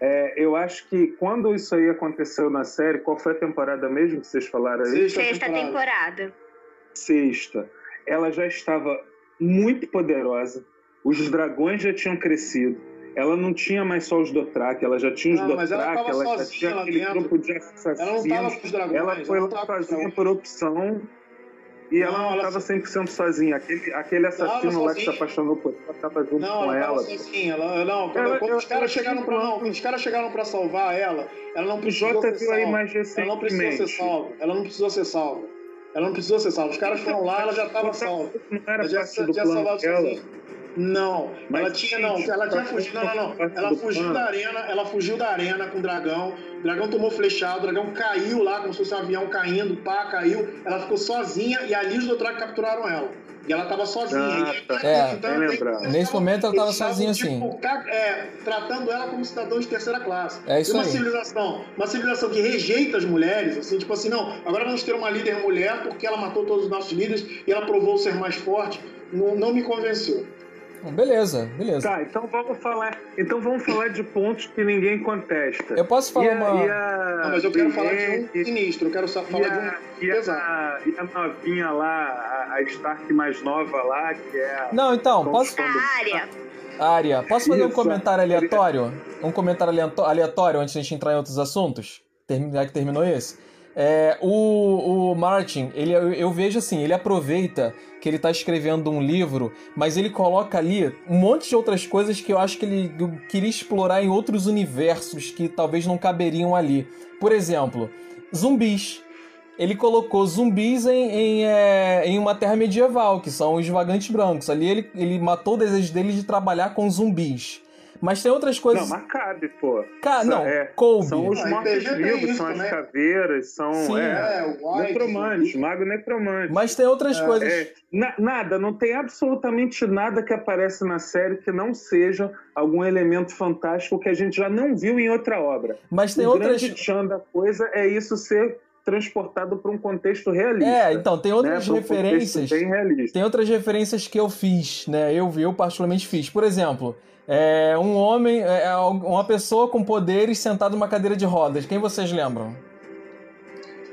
É, eu acho que quando isso aí aconteceu na série, qual foi a temporada mesmo que vocês falaram aí? Sexta, Sexta temporada. temporada sexta, ela já estava muito poderosa, os dragões já tinham crescido, ela não tinha mais só os Dothraki, ela já tinha os não, Dothraki, ela, ela já tinha aquele dentro. grupo de assassinos. Ela não estava com os dragões. Ela foi lá sozinha por opção e não, ela não estava 100% sozinha. Aquele, aquele assassino lá que se apaixonou por ela estava junto não, com ela. Não, sozinha. Ela, não, ela, quando, os caras chegaram para não, quando os caras chegaram para salvar ela, ela não precisou ser salva. Ela não precisou ser salva. Ela não precisou ser salva. Ela não precisou ser salva. Os caras foram lá, ela já estava salva. Não era já tinha salvado sozinha. Não, Mas ela tinha não, ela tinha fugido, não, não, não. Ela fugiu da arena, ela fugiu da arena com o dragão. O dragão tomou flechado, o dragão caiu lá como se fosse um avião caindo, pá, caiu. Ela ficou sozinha e ali os Dothraki capturaram ela. E ela estava sozinha. Ah, tá. é, então, nesse momento ela estava sozinha assim. É, tratando ela como cidadão de terceira classe. É isso e uma aí. civilização, uma civilização que rejeita as mulheres, assim, tipo assim, não, agora vamos ter uma líder mulher porque ela matou todos os nossos líderes e ela provou ser mais forte. Não, não me convenceu. Beleza, beleza. Tá, então vamos falar. Então vamos falar de pontos que ninguém contesta. Eu posso falar e uma. A, Não, mas eu quero falar de um sinistro, eu quero só falar a, de um. E a, e a novinha lá, a, Stark mais nova lá, que é. Não, então, posso. A área. Área. Posso fazer Isso, um comentário aleatório? Um comentário aleatório antes de a gente entrar em outros assuntos? Já que terminou esse? É, o, o Martin, ele, eu vejo assim, ele aproveita que ele está escrevendo um livro, mas ele coloca ali um monte de outras coisas que eu acho que ele queria explorar em outros universos que talvez não caberiam ali. Por exemplo, zumbis. Ele colocou zumbis em, em, é, em uma terra medieval, que são os vagantes brancos. Ali ele, ele matou o desejo dele de trabalhar com zumbis. Mas tem outras coisas. Não, mas cabe, pô. Ca... Não, é, coube. São os mortos-vivos, são as né? caveiras, são. Sim, é, é necromantes, mago necromante. Mas tem outras é, coisas. É, na, nada, não tem absolutamente nada que aparece na série que não seja algum elemento fantástico que a gente já não viu em outra obra. Mas tem o outras. O grande da coisa é isso ser transportado para um contexto realista. É, então tem outras né? referências. Um bem realista. Tem outras referências que eu fiz, né? Eu, eu particularmente fiz. Por exemplo, é um homem, é, é uma pessoa com poderes sentado numa cadeira de rodas. Quem vocês lembram?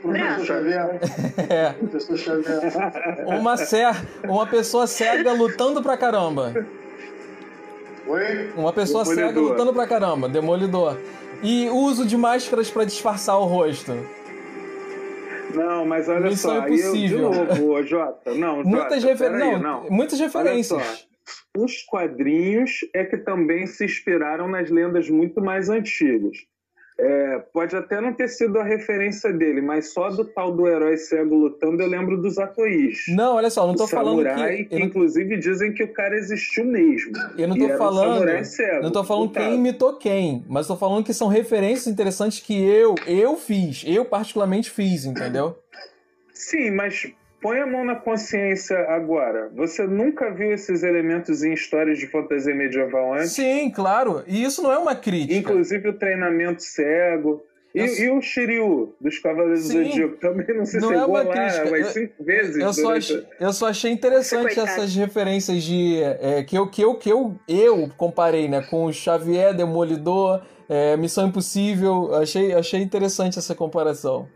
Professor Xavier. [LAUGHS] é. Professor Xavier. Uma, cer uma pessoa cega lutando pra caramba. Oi? Uma pessoa Demolidor. cega lutando pra caramba. Demolidor. E uso de máscaras para disfarçar o rosto. Não, mas olha Missão só. Impossível. Eu, de novo, Jota. Não, muitas, Jota, refer... não, não. muitas referências os quadrinhos é que também se inspiraram nas lendas muito mais antigas. É, pode até não ter sido a referência dele, mas só do tal do herói cego lutando eu lembro dos atoís. Não, olha só, não tô falando que... que inclusive dizem que o cara existiu mesmo. Eu não tô falando... Cego, não tô falando quem imitou quem, mas tô falando que são referências interessantes que eu, eu fiz, eu particularmente fiz, entendeu? Sim, mas põe a mão na consciência agora. Você nunca viu esses elementos em histórias de fantasia medieval antes? Sim, claro. E isso não é uma crítica. Inclusive o treinamento cego. E, e, o Shiryu dos Cavaleiros Sim, do Zodíaco também não se não é uma lá crítica. umas cinco vezes. Eu, só achei, eu só achei interessante essas referências de é, que, eu, que, eu, que eu, eu comparei né, com o Xavier, Demolidor, é, Missão Impossível. Achei, achei interessante essa comparação.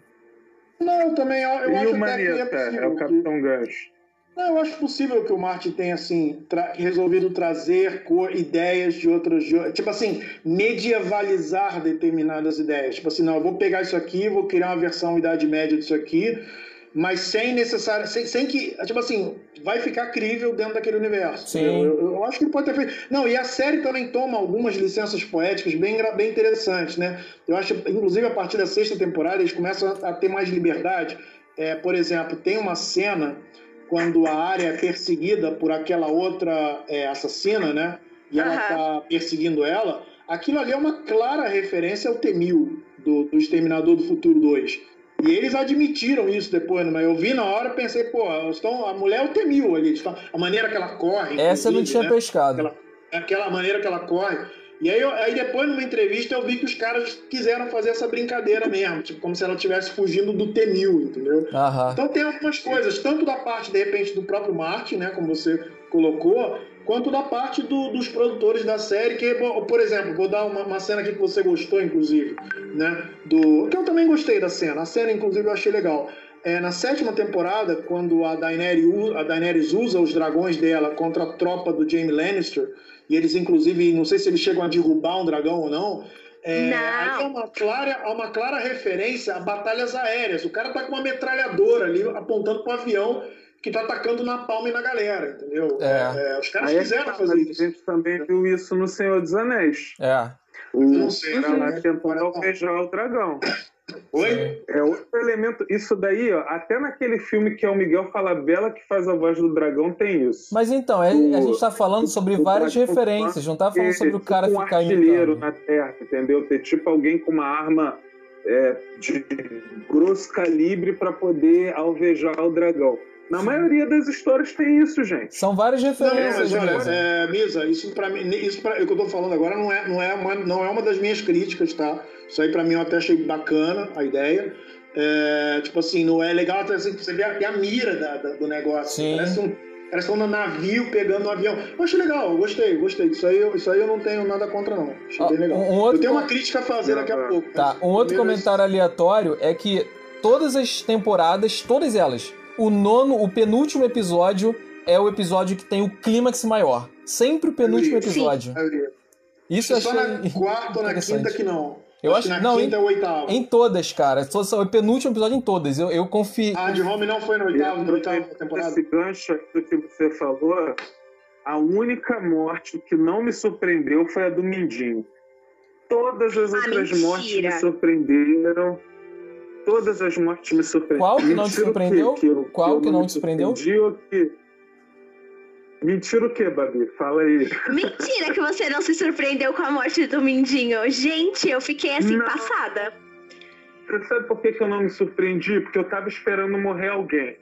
Não, também eu, eu e acho o Maneta, é, é o Capitão que... Gancho. Não, eu acho possível que o Martin tenha assim tra resolvido trazer cor, ideias de outras, tipo assim, medievalizar determinadas ideias. Tipo assim, não, eu vou pegar isso aqui, vou criar uma versão idade média disso aqui, mas sem necessário, sem, sem que, tipo assim, vai ficar crível dentro daquele universo. Sim. Eu, eu, eu, acho que ele pode ter feito. Não, e a série também toma algumas licenças poéticas bem, bem interessantes, né? Eu acho, inclusive, a partir da sexta temporada, eles começam a, a ter mais liberdade. É, por exemplo, tem uma cena quando a área é perseguida por aquela outra é, assassina, né? E ela está perseguindo ela. Aquilo ali é uma clara referência ao Temil, do, do Exterminador do Futuro 2. E eles admitiram isso depois, né? Eu vi na hora e pensei, pô, estão, a mulher é o Temil ali. A maneira que ela corre. Essa eu não tinha né? pescado. Aquela, aquela maneira que ela corre. E aí, eu, aí depois, numa entrevista, eu vi que os caras quiseram fazer essa brincadeira mesmo, tipo, como se ela estivesse fugindo do T-1000, entendeu? Então tem algumas coisas, tanto da parte, de repente, do próprio Martin, né, como você colocou, quanto da parte do, dos produtores da série, que, por exemplo, vou dar uma, uma, cena aqui que você gostou, inclusive, né, do... que eu também gostei da cena, a cena, inclusive, eu achei legal. É, na sétima temporada, quando a Daenerys, a Daenerys usa os dragões dela contra a tropa do Jaime Lannister, e eles, inclusive, não sei se eles chegam a derrubar um dragão ou não. É, não. é uma, clara, é uma clara referência a batalhas aéreas. O cara tá com uma metralhadora ali apontando para o avião que tá atacando na palma e na galera, entendeu? É. É, os caras Aí é quiseram fazer isso. A gente também viu isso no Senhor dos Anéis. É. O não sei, não, lá tentando alvejar o dragão. Oi? É outro elemento. Isso daí, ó, até naquele filme que é o Miguel Falabella que faz a voz do dragão, tem isso. Mas então, é, o, a gente tá falando sobre várias referências, não tá falando sobre o cara tipo ficar um artilheiro na Terra, entendeu? Ter tipo alguém com uma arma é, de grosso calibre para poder alvejar o dragão. Na Sim. maioria das histórias tem isso, gente. São várias referências. Não, mas olha, é, Misa, isso para mim, isso pra, o que eu tô falando agora não é, não, é uma, não é uma das minhas críticas, tá? Isso aí para mim eu até achei bacana a ideia. É, tipo assim, não é legal assim, você vê a, a mira da, da, do negócio. Sim. Parece um, um navio pegando um avião. Eu achei legal, gostei, gostei. Isso aí, isso aí eu não tenho nada contra, não. Achei bem legal. Um outro... Eu tenho uma crítica a fazer daqui a pouco. Tá, um outro comentário aleatório é que todas as temporadas, todas elas, o nono, o penúltimo episódio é o episódio que tem o clímax maior. Sempre o penúltimo episódio. Isso Só na quarta ou na quinta que não. Eu acho, que não, quinta em, ou oitava. Em todas, cara. Só, o penúltimo episódio em todas. Eu, eu confio. Ah, de Home não foi no oitavo, no oitavo temporada. Esse gancho do que você falou, a única morte que não me surpreendeu foi a do Mindinho. Todas as ah, outras mentira. mortes me surpreenderam. Todas as mortes me surpreenderam. Qual que não te surpreendeu? Que, que Qual que, que não te surpreendeu? Que... Mentira o quê, Babi? Fala aí. Mentira que você não se surpreendeu com a morte do Mindinho. Gente, eu fiquei assim, não. passada. Você sabe por que, que eu não me surpreendi? Porque eu tava esperando morrer alguém.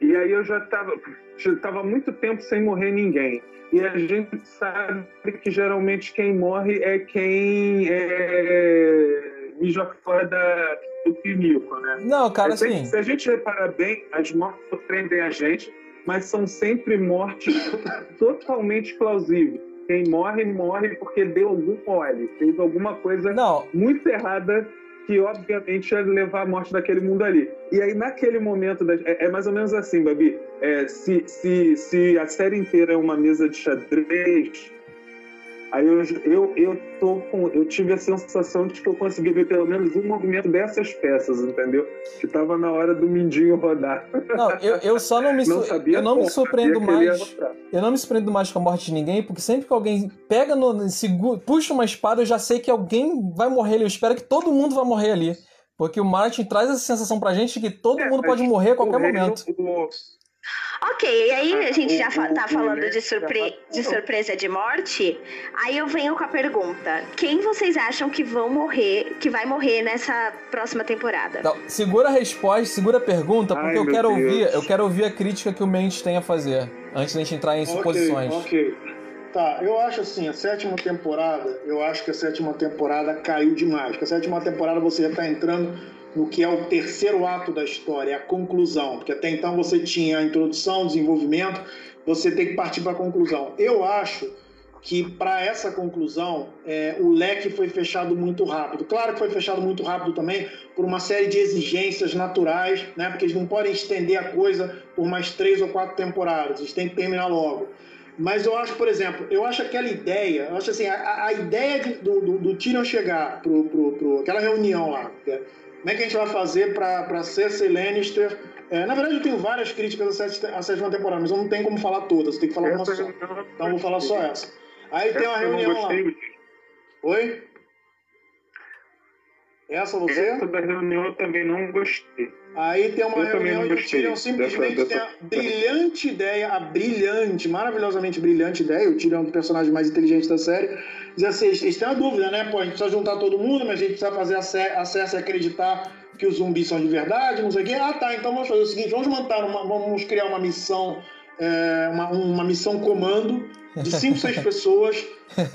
E aí eu já tava, já tava muito tempo sem morrer ninguém. E a gente sabe que geralmente quem morre é quem é, mija fora da, do pinico, né? Não, cara, é, assim... Se a gente reparar bem, as mortes surpreendem a gente, mas são sempre mortes [COUGHS] totalmente plausíveis. Quem morre, morre porque deu algum mole, fez alguma coisa Não. muito errada que obviamente ia levar à morte daquele mundo ali. E aí, naquele momento, da, é, é, mais ou menos assim, Babi. É, se, se, se a série inteira é uma mesa de xadrez, Aí eu, eu, eu, tô com, eu tive a sensação de que eu consegui ver pelo menos um movimento dessas peças, entendeu? Que tava na hora do Mindinho rodar. Não, eu, eu só não me, não eu não me surpreendo mais. Eu não me surpreendo mais com a morte de ninguém, porque sempre que alguém pega no. Segura, puxa uma espada, eu já sei que alguém vai morrer ali. Eu espero que todo mundo vai morrer ali. Porque o Martin traz essa sensação pra gente de que todo é, mundo pode morrer a qualquer momento. O, Ok, e aí a gente já fa tá falando de, surpre de surpresa de morte. Aí eu venho com a pergunta: quem vocês acham que vão morrer, que vai morrer nessa próxima temporada? Não, segura a resposta, segura a pergunta, porque Ai, eu quero Deus. ouvir, eu quero ouvir a crítica que o Mendes tem a fazer antes da gente entrar em suposições. Ok, ok. Tá, eu acho assim, a sétima temporada, eu acho que a sétima temporada caiu demais. Porque a sétima temporada você já está entrando no que é o terceiro ato da história, é a conclusão. Porque até então você tinha a introdução, o desenvolvimento, você tem que partir para a conclusão. Eu acho que para essa conclusão é, o leque foi fechado muito rápido. Claro que foi fechado muito rápido também por uma série de exigências naturais, né? Porque eles não podem estender a coisa por mais três ou quatro temporadas. Eles têm que terminar logo. Mas eu acho, por exemplo, eu acho aquela ideia, eu acho assim, a, a ideia de, do, do, do Tyrion chegar pro aquela reunião lá, né? Como é que a gente vai fazer para Cersei Lannister? É, na verdade, eu tenho várias críticas à sétima, temporada, mas eu não tenho como falar todas, eu tenho que falar uma Essa só. eu não Então eu vou falar só essa. Aí tem uma Essa eu não reunião lá. Oi? Essa você? Essa da reunião eu também não gostei. Aí tem uma Eu reunião e o Tyrion simplesmente dessa- tem a dessa- brilhante ideia, a brilhante, maravilhosamente brilhante ideia, o Tyrion é um dos personagens mais inteligentes da série, diz assim, eles têm uma dúvida, né? Pô, a gente precisa juntar todo mundo, mas a gente precisa fazer a Cer- a Cersei acreditar que os zumbis são de verdade, não sei o quê. Ah, tá, então vamos fazer o seguinte, vamos montar uma, vamos criar uma missão, é, uma, uma missão comando de cinco, seis pessoas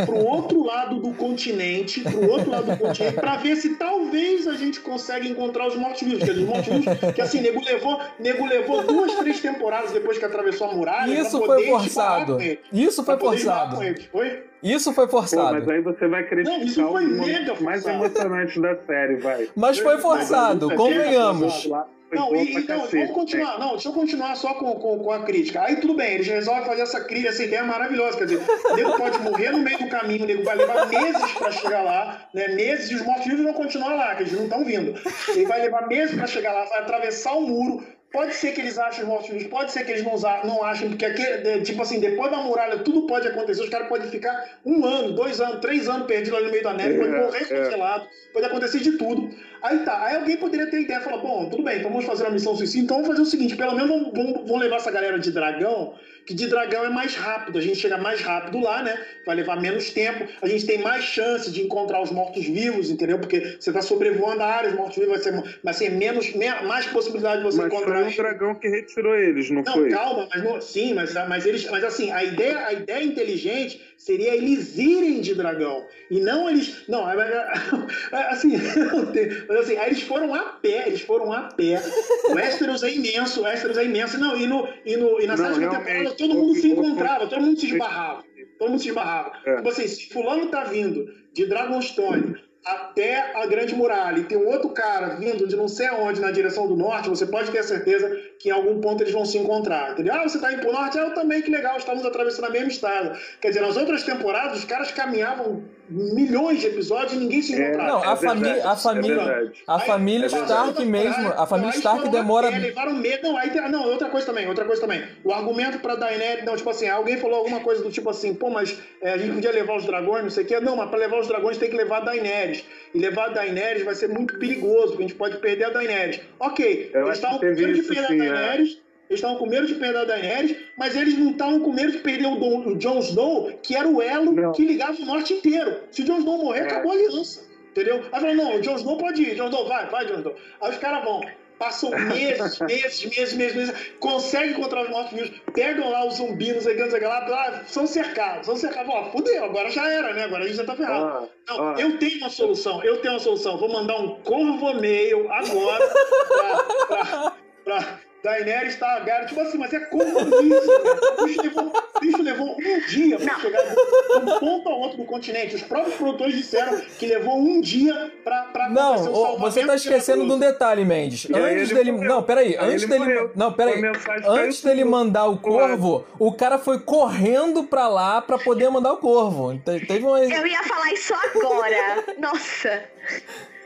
pro outro lado do continente, pro outro lado do continente, para ver se talvez a gente consegue encontrar os mortos-vivos. Quer dizer, os mortos-vivos, que assim, nego levou, nego levou duas, três temporadas depois que atravessou a muralha. pra Isso poder foi forçado. Isso foi forçado. Oi? Isso foi Pô, mas forçado. aí você vai criticar Não, isso foi mega mais forçado. emocionantes da série, vai. Mas foi forçado, aí, convenhamos. Não, e, então, cacete, vamos continuar. Não, deixa eu continuar só com, com, com a crítica. Aí tudo bem, eles resolvem fazer essa crítica, essa ideia maravilhosa. Quer dizer, o nego pode morrer no meio do caminho, o nego vai levar meses para chegar lá, né? Meses, e os mortos-vivos vão continuar lá, que eles não estão vindo. Ele vai levar meses para chegar lá, vai atravessar o muro. Pode ser que eles achem os mortos-vivos, pode ser que eles não, não achem, porque aqui, tipo assim, depois da muralha tudo pode acontecer. Os caras podem ficar um ano, dois anos, três anos perdidos ali no meio da neve, pode É, morrer é. congelado, pode acontecer de tudo. Aí tá, aí alguém poderia ter ideia, falar, bom, tudo bem, então vamos fazer uma missão suicida, então vamos fazer o seguinte, pelo menos vamos, vamos- vamos levar essa galera de dragão, que de dragão é mais rápido, a gente chega mais rápido lá, né? Vai levar menos tempo, a gente tem mais chance de encontrar os mortos-vivos, entendeu? Porque você tá sobrevoando a área, os mortos-vivos vai ser, vai ser menos, me- mais possibilidade de você Mas encontrar foi um eles. dragão que retirou eles, não, Não, foi? calma, mas não- sim, mas, mas eles, mas assim, a ideia, a ideia inteligente seria eles irem de dragão e não eles, não, é- é- é- assim, [LAUGHS] mas assim, aí eles foram a pé, eles foram a pé. O Westeros é imenso, o Westeros é imenso, não, e no e no e na sétima temporada todo mundo se encontrava, todo mundo se esbarrava, todo mundo se esbarrava. É. Tipo assim, se fulano tá vindo de Dragonstone até a Grande Muralha e tem um outro cara vindo de não sei aonde na direção do norte, você pode ter certeza que em algum ponto eles vão se encontrar, entendeu? Ah, você tá indo pro norte? Ah, eu também, que legal, estamos atravessando a mesma estrada. Quer dizer, nas outras temporadas, os caras caminhavam milhões de episódios e ninguém se É, encontrava. Não, a é família- verdade, a família- É. A família Stark mesmo, a família Stark demora. pé, levaram medo. Não, aí não, outra coisa também, outra coisa também. O argumento pra Daenerys, não, tipo assim, alguém falou alguma coisa do tipo assim, pô, mas é, a gente podia levar os dragões, não sei o quê. Não, mas pra levar os dragões tem que levar a Daenerys. E levar a Daenerys vai ser muito perigoso, porque a gente pode perder a Daenerys. Ok, Eu eles estavam com de perder sim, a é. Daenerys. Eles estavam com medo de perder a Daenerys, mas eles não estavam com medo de perder o, Don- o Jon Snow, que era o elo Não. que ligava o norte inteiro. Se o Jon Snow morrer, É. acabou a aliança. Entendeu? Aí falou, não, o Jon Snow pode ir, Jon Snow, vai, vai, Jon Snow. Aí os caras vão, passam meses, [LAUGHS] meses, meses, meses, meses, conseguem encontrar os mortos-vivos, pegam lá os zumbis, sei sei o que lá, lá, são cercados, são cercados. Ó, fudeu, agora já era, né? Agora a gente já tá ferrado. Ó, Não, ó. eu tenho uma solução, eu tenho uma solução. Vou mandar um corvo mail agora [LAUGHS] pra, pra, pra Daenerys Targaryen. Tipo assim, mas é corvo isso. O bicho levou, o bicho levou um dia pra chegar de um ponto ao outro do continente. Os próprios produtores disseram que levou um dia pra, pra acontecer Não, o você tá esquecendo de um detalhe, Mendes. E Antes ele dele. morreu. Não, peraí. Aí Antes ele dele. morreu. Não, peraí. A Antes dele mandar o corvo, o cara foi correndo pra lá pra poder mandar o corvo. Te- Teve uma. Eu ia falar isso agora. Nossa.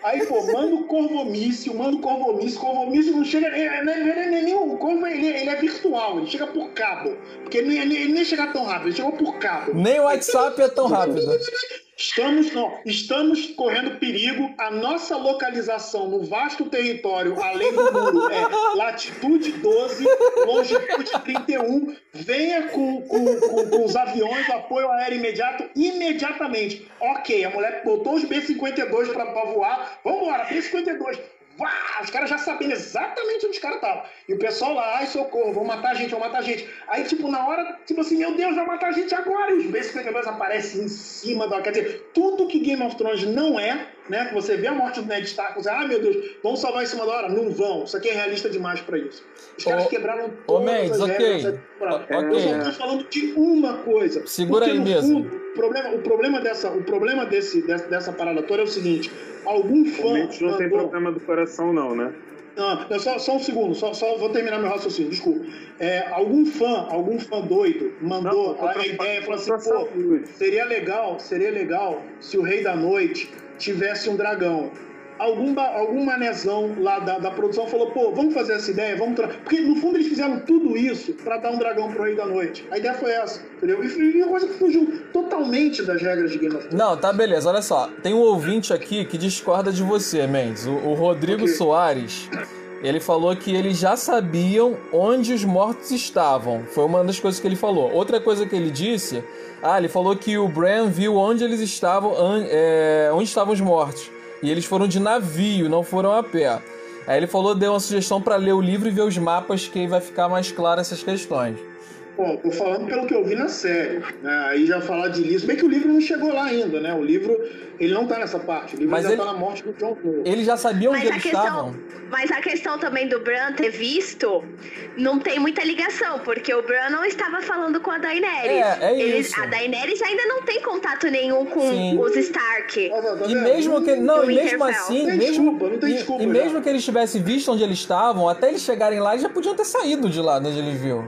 Aí, pô, manda o corvomício, manda o corvomício, corvomício não chega. é, Não é, é nem o corvo, ele, ele é virtual, ele chega por cabo. Porque ele, ele, ele nem chega tão rápido, ele chegou por cabo. Nem o WhatsApp é tão rápido. Estamos, não, estamos correndo perigo. A nossa localização no vasto território, além do muro, é latitude 12, longitude 31. Venha com, com, com, com os aviões, apoio aéreo imediato, imediatamente. Ok, a mulher botou os B-52 para voar. Vamos embora, B-52 Os caras já sabiam exatamente onde os caras estavam. E o pessoal lá, ai, socorro, vão matar a gente, vão matar a gente. Aí, tipo, na hora, tipo assim, meu Deus, vai matar a gente agora. E os B-52 aparecem em cima da. Quer dizer, tudo que Game of Thrones não é, né? Que você vê a morte do Ned Stark, você, ah, meu Deus, vamos salvar em cima da hora? Não vão. Isso aqui é realista demais pra isso. Os caras quebraram todas Mendes, as okay. regras. Okay. Eu só tô falando de uma coisa. Segura aí mesmo. Fundo, o problema, o problema, dessa, o problema desse, dessa, dessa parada toda é o seguinte: algum fã. O Mendes não tem problema do coração, não, né? Não, só, só um segundo, só, só vou terminar meu raciocínio, desculpa. É, algum fã, algum fã doido mandou não, a ideia, falou assim, pô, seria legal, seria legal se o Rei da Noite tivesse um dragão algum, algum manezão lá da, da produção falou, pô, vamos fazer essa ideia, vamos... Porque, no fundo, eles fizeram tudo isso para dar um dragão pro Rei da Noite. A ideia foi essa, entendeu? E foi uma coisa que fugiu totalmente das regras de Game of Thrones. Não, tá beleza, olha só. Tem um ouvinte aqui que discorda de você, Mendes. O, o Rodrigo okay. Soares... Ele falou que eles já sabiam onde os mortos estavam. Foi uma das coisas que ele falou. Outra coisa que ele disse, ah, ele falou que o Bran viu onde eles estavam, é, onde estavam os mortos. E eles foram de navio, não foram a pé. Aí ele falou, deu uma sugestão para ler o livro e ver os mapas, que vai ficar mais claro essas questões. Bom, tô falando pelo que eu vi na série. Né? Aí já falar de livro. Bem que o livro não chegou lá ainda, né? O livro, ele não tá nessa parte. O livro mas já ele, tá na morte do John Snow. Eles já sabiam onde eles questão, estavam. Mas a questão também do Bran ter visto não tem muita ligação, porque o Bran não estava falando com a Daenerys. É, é Eles, isso. A Daenerys ainda não tem contato nenhum com Sim. os Stark. Ah, tá, tá E vendo? mesmo que não, e mesmo assim, Não tem mesmo desculpa, não tem e- desculpa e, já. mesmo que eles tivessem visto onde eles estavam, até eles chegarem lá, eles já podiam ter saído de lá, de onde eles viu.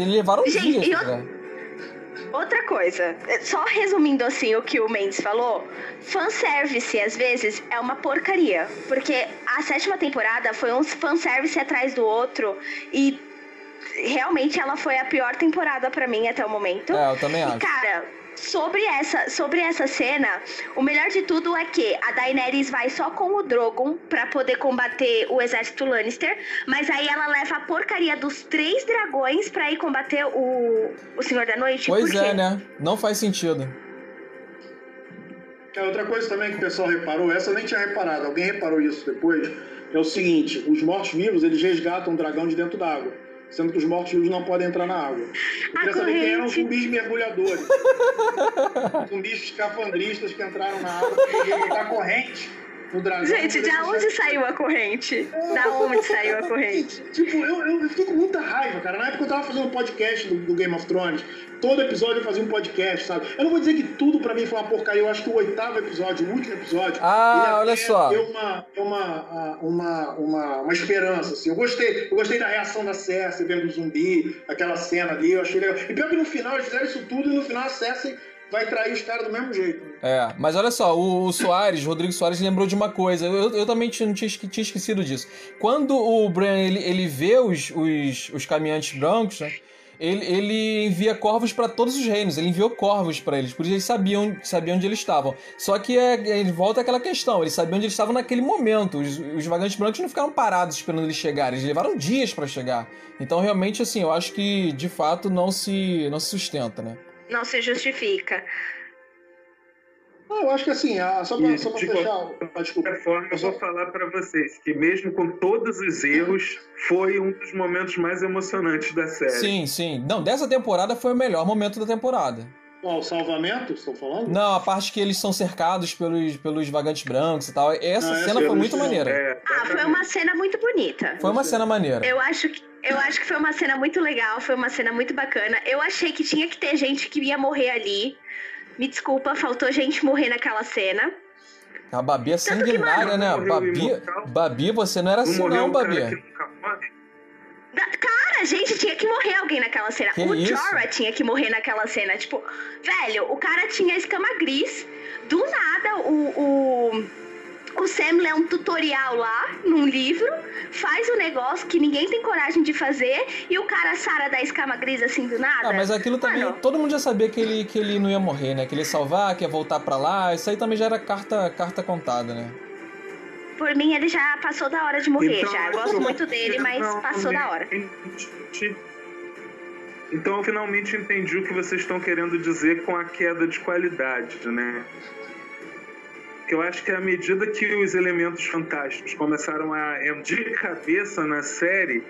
Eles levaram Gente, dias. e chegar. Outra coisa, só resumindo assim o que o Mendes falou, fanservice às vezes é uma porcaria. Porque a sétima temporada foi um fanservice atrás do outro e realmente ela foi a pior temporada pra mim até o momento. É, eu também E, acho. cara, sobre essa, sobre essa cena, o melhor de tudo é que a Daenerys vai só com o Drogon pra poder combater o exército Lannister, mas aí ela leva a porcaria dos três dragões pra ir combater o, o Senhor da Noite. Pois Por quê? é, né? Não faz sentido. É, outra coisa também que o pessoal reparou, essa eu nem tinha reparado, alguém reparou isso depois, é o seguinte, os mortos-vivos, eles resgatam o dragão de dentro da água, sendo que os mortos-vivos não podem entrar na água. Eu queria saber quem eram os zumbis mergulhadores. [LAUGHS] zumbis escafandristas que entraram na água e botar corrente no dragão. Gente, de onde saiu a corrente? Da onde saiu a corrente? Tipo, eu, eu, eu fiquei com muita raiva, cara. Na época eu tava fazendo um podcast do, do Game of Thrones. Todo episódio eu fazia um podcast, sabe? Eu não vou dizer que tudo pra mim foi uma porcaria. Eu acho que o oitavo episódio, o último episódio. Ah, ele olha só. Deu uma, uma, uma, uma, uma esperança, assim. Eu gostei. Eu gostei da reação da Cersei vendo o zumbi, aquela cena ali. Eu achei legal. E pior que no final eles fizeram isso tudo e no final a Cersei vai trair os caras do mesmo jeito. É, mas olha só, o, o Soares, Rodrigo Soares lembrou de uma coisa. Eu, eu também tinha, tinha, tinha esquecido disso. Quando o Bran ele, ele vê os, os, os caminhantes brancos, né? Ele, ele envia corvos para todos os reinos. Ele enviou corvos para eles, por isso eles sabiam, sabiam onde eles estavam. Só que é, ele volta àquela questão: eles sabiam onde eles estavam naquele momento. Os, os vagantes brancos não ficaram parados esperando eles chegarem, eles levaram dias para chegar. Então, realmente, assim, eu acho que de fato não se, não se sustenta, né? Não se justifica. Não, eu acho que assim, ah, só pra, E, só pra de fechar. qualquer forma, eu vou falar para vocês que mesmo com todos os erros, foi um dos momentos mais emocionantes da série. Sim, sim. Não, dessa temporada foi o melhor momento da temporada. Ó, o salvamento, estou falando? Não, a parte que eles são cercados pelos, pelos vagantes brancos e tal. Essa Ah, cena foi muito maneira. É, Ah, foi uma cena muito bonita. Foi uma cena maneira. Eu acho que eu acho que foi uma cena muito legal, foi uma cena muito bacana. Eu achei que tinha que ter gente que ia morrer ali. Me desculpa, faltou gente morrer naquela cena. A Babi é sanguinária, né? Babi. Babi, você não era assim não, um cara Babi. Da- Cara, gente, tinha que morrer alguém naquela cena. Que o isso? Jorah tinha que morrer naquela cena. Tipo, velho, o cara tinha escama gris. Do nada, o, o, o Sam lê um tutorial lá, num livro, faz um negócio que ninguém tem coragem de fazer e o cara sara da escama gris assim do nada. Ah, mas aquilo também, Mano, todo mundo já sabia que ele, que ele não ia morrer, né? Que ele ia salvar, que ia voltar pra lá. Isso aí também já era carta, carta contada, né? por mim ele já passou da hora de morrer Então, já. Eu gosto muito dele, mas passou da hora. Então eu finalmente entendi o que vocês estão querendo dizer com a queda de qualidade, né? Que eu acho que à medida que os elementos fantásticos começaram a de cabeça na série,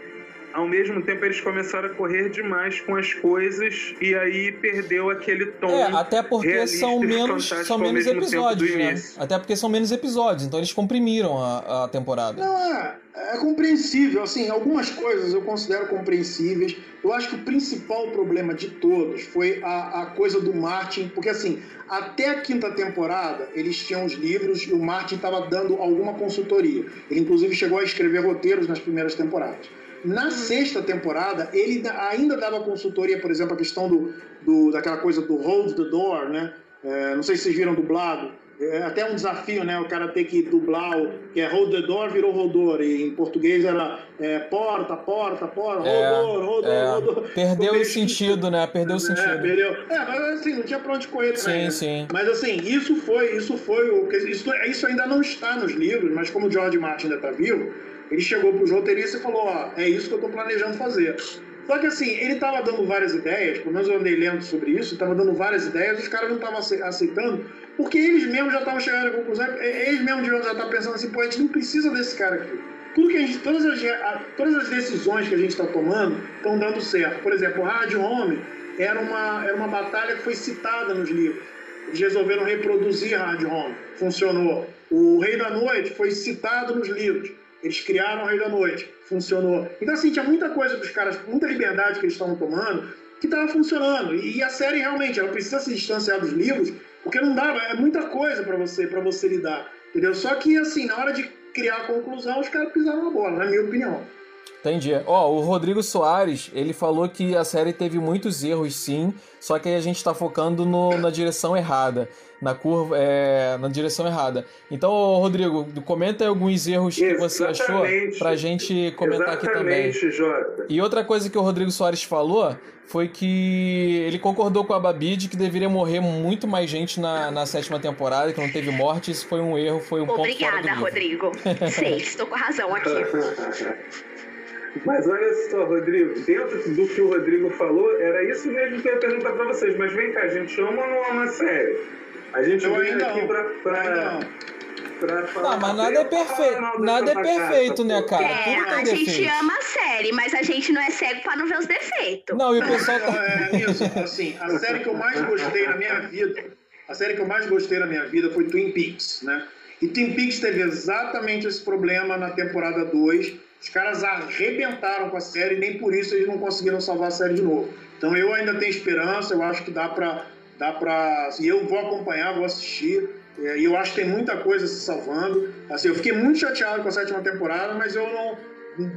ao mesmo tempo eles começaram a correr demais com as coisas e aí perdeu aquele tom. É, até porque são menos, são menos episódios, né? Até porque são menos episódios, então eles comprimiram a, a temporada. Não, é, é compreensível. Assim, algumas coisas eu considero compreensíveis. Eu acho que o principal problema de todos foi a, a coisa do Martin, porque assim, até a quinta temporada eles tinham os livros e o Martin estava dando alguma consultoria. Ele inclusive chegou a escrever roteiros nas primeiras temporadas. Na sexta temporada, ele da- ainda dava consultoria, por exemplo, a questão do, do- daquela coisa do hold the door, né? É, não sei se vocês viram dublado. É até um desafio, né? O cara ter que dublar o que é hold the door virou rodor. E em português era é, porta, porta, porta, rodor, rodor, é, rodor. perdeu o sentido, né? Perdeu o é, sentido. perdeu. É, mas assim, não tinha pra onde correr também. Sim, né? sim. Mas assim, isso foi, isso foi o. Isso, isso ainda não está nos livros, mas como o George Martin ainda está vivo, ele chegou para os roteiristas e falou: ó, é isso que eu estou planejando fazer. Só que assim, ele estava dando várias ideias, pelo menos eu andei lendo sobre isso, estava dando várias ideias, os caras não estavam ace- aceitando, porque eles mesmos já estavam chegando à conclusão, eh, eles mesmos já estar pensando assim, pô, a gente não precisa desse cara aqui. Tudo que a gente, todas as, todas as decisões que a gente está tomando estão dando certo. Por exemplo, o Rádio Home era uma, era uma batalha que foi citada nos livros. Eles resolveram reproduzir Rádio Home. Funcionou. O Rei da Noite foi citado nos livros. Eles criaram o Rei da Noite. Funcionou. Então, assim, tinha muita coisa dos caras, muita liberdade que eles estavam tomando, que estava funcionando. E a série, realmente, ela precisa se distanciar dos livros, porque não dava, é muita coisa para você, pra você lidar. Entendeu? Só que, assim, na hora de criar a conclusão, os caras pisaram na bola, na minha opinião. Entendi. Ó, o Rodrigo Soares, ele falou que a série teve muitos erros, sim, só que a gente tá focando no- na direção errada. Na curva, é, na direção errada. Então, Rodrigo, comenta aí alguns erros que você achou Exatamente. pra gente comentar aqui também. Exatamente, Jota. E outra coisa que o Rodrigo Soares falou foi que ele concordou com a Babi de que deveria morrer muito mais gente na, na sétima temporada, que não teve morte. Isso foi um erro, foi um ponto fora do Obrigada. Rodrigo. [LAUGHS] Sei, estou com razão aqui. [LAUGHS] Mas olha só, Rodrigo, dentro do que o Rodrigo falou, era isso mesmo que eu ia perguntar pra vocês. Mas vem cá, a gente ama ou não ama a série? A gente Eu veio ainda aqui não. pra, Ainda pra, não. pra falar. Tá, mas nada é perfeito, nada é perfeito, né, cara? É, Tudo a tem gente defeito. ama a série, mas a gente não é cego pra não ver os defeitos. Não, e o pessoal tá... É, isso, assim, a [LAUGHS] série que eu mais gostei na minha vida, a série que eu mais gostei na minha vida foi Twin Peaks, né? E Twin Peaks teve exatamente esse problema na temporada 2. Os caras arrebentaram com a série, nem por isso eles não conseguiram salvar a série de novo. Então eu ainda tenho esperança, eu acho que dá pra. Dá pra e eu vou acompanhar, vou assistir. é, E eu acho que tem muita coisa se salvando. Assim, eu fiquei muito chateado com a sétima temporada, mas eu não.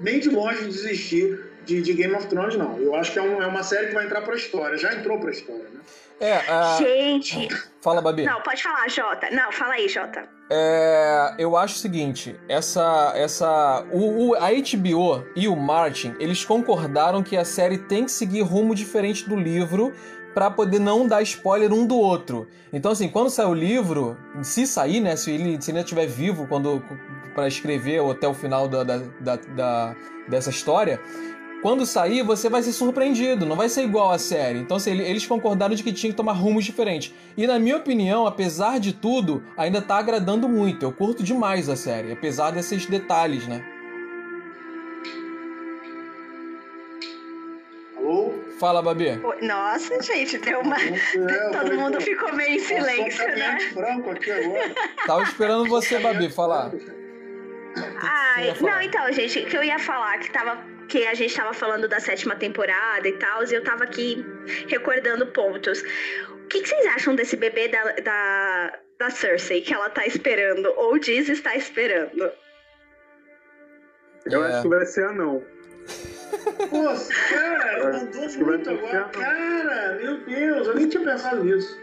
Nem de longe desisti de, de Game of Thrones, não. Eu acho que é, um- é uma série que vai entrar pra história. Já entrou pra história, né? É, a... Gente. fala, Babi. Não, pode falar, Jota. Não, fala aí, Jota. É, eu acho o seguinte, essa, essa, o, o- a HBO e o Martin, eles concordaram que a série tem que seguir rumo diferente do livro pra poder não dar spoiler um do outro. Então, assim, quando sair o livro, se sair, né, se ele, se ele ainda estiver vivo quando para escrever ou até o final da, da, da- da- dessa história, quando sair, você vai ser surpreendido, não vai ser igual à série. Então, assim, ele- eles concordaram de que tinha que tomar rumos diferentes. E na minha opinião, apesar de tudo, ainda tá agradando muito. Eu curto demais a série, apesar desses detalhes, né? Fala, Babi. Nossa, gente, deu uma. É, [LAUGHS] Todo mundo ficou meio em silêncio, né? branco aqui agora. Tava esperando você, Babi, falar. Ai, falar? não, então, gente, que eu ia falar que tava. Que a gente tava falando da sétima temporada e tal, e eu tava aqui recordando pontos. O que, que vocês acham desse bebê da, da, da Cersei que ela tá esperando? Ou diz estar esperando? Eu É. acho que vai ser anão. Pô, cara, É, mandou acho que vai muito agora. que- Cara, meu Deus, eu nem tinha pensado nisso.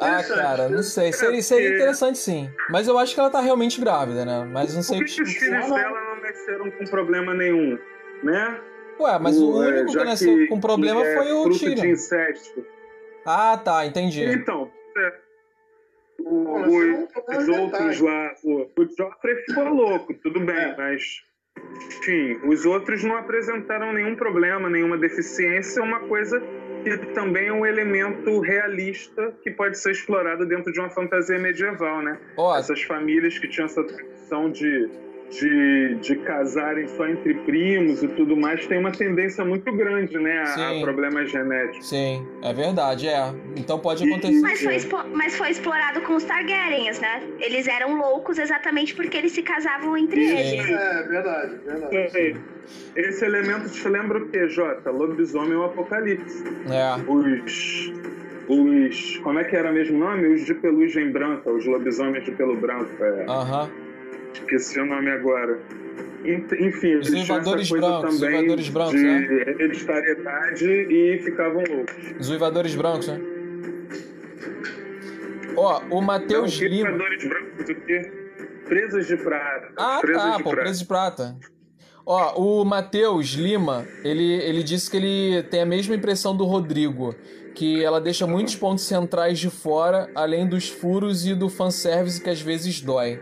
Ah, cara, não sei. Seria, seria interessante sim. Mas eu acho que ela tá realmente grávida, né? Mas não sei. Por que, que os filhos dela não nasceram com problema nenhum, né? Ué, mas o, o único que nasceu que, com problema é foi o Tyrion. de incesto. Ah, tá, entendi. Então, é, o, o, os outros lá, o, o Joffrey ficou louco, tudo bem, é. mas enfim, os outros não apresentaram nenhum problema, nenhuma deficiência, é uma coisa que também é um elemento realista que pode ser explorado dentro de uma fantasia medieval, né? Oh. Essas famílias que tinham essa tradição de de, de casarem só entre primos e tudo mais tem uma tendência muito grande, né, a, a problemas genéticos. Sim, é verdade, é. Então pode acontecer. Mas foi, mas foi explorado com os Targaryens, né? Eles eram loucos exatamente porque eles se casavam entre Sim. eles. É, verdade, verdade. É, esse elemento te lembra o que, Jota? Lobisomem ou Apocalipse. É. Os os. Como é que era mesmo o nome? Os de pelugem branca, os lobisomens de pelo branco. É. Aham. É. Esqueci o nome agora. Enfim, os uivadores brancos, também uivadores brancos, de né? hereditariedade e ficavam loucos. Os uivadores brancos, né? Ó, o Matheus Lima. Uivadores brancos o quê? Presas de prata. Ah, presas tá, de pô, prata. presas de prata. Ó, o Matheus Lima, ele, ele disse que ele tem a mesma impressão do Rodrigo, que ela deixa muitos pontos centrais de fora, além dos furos e do fanservice que às vezes dói.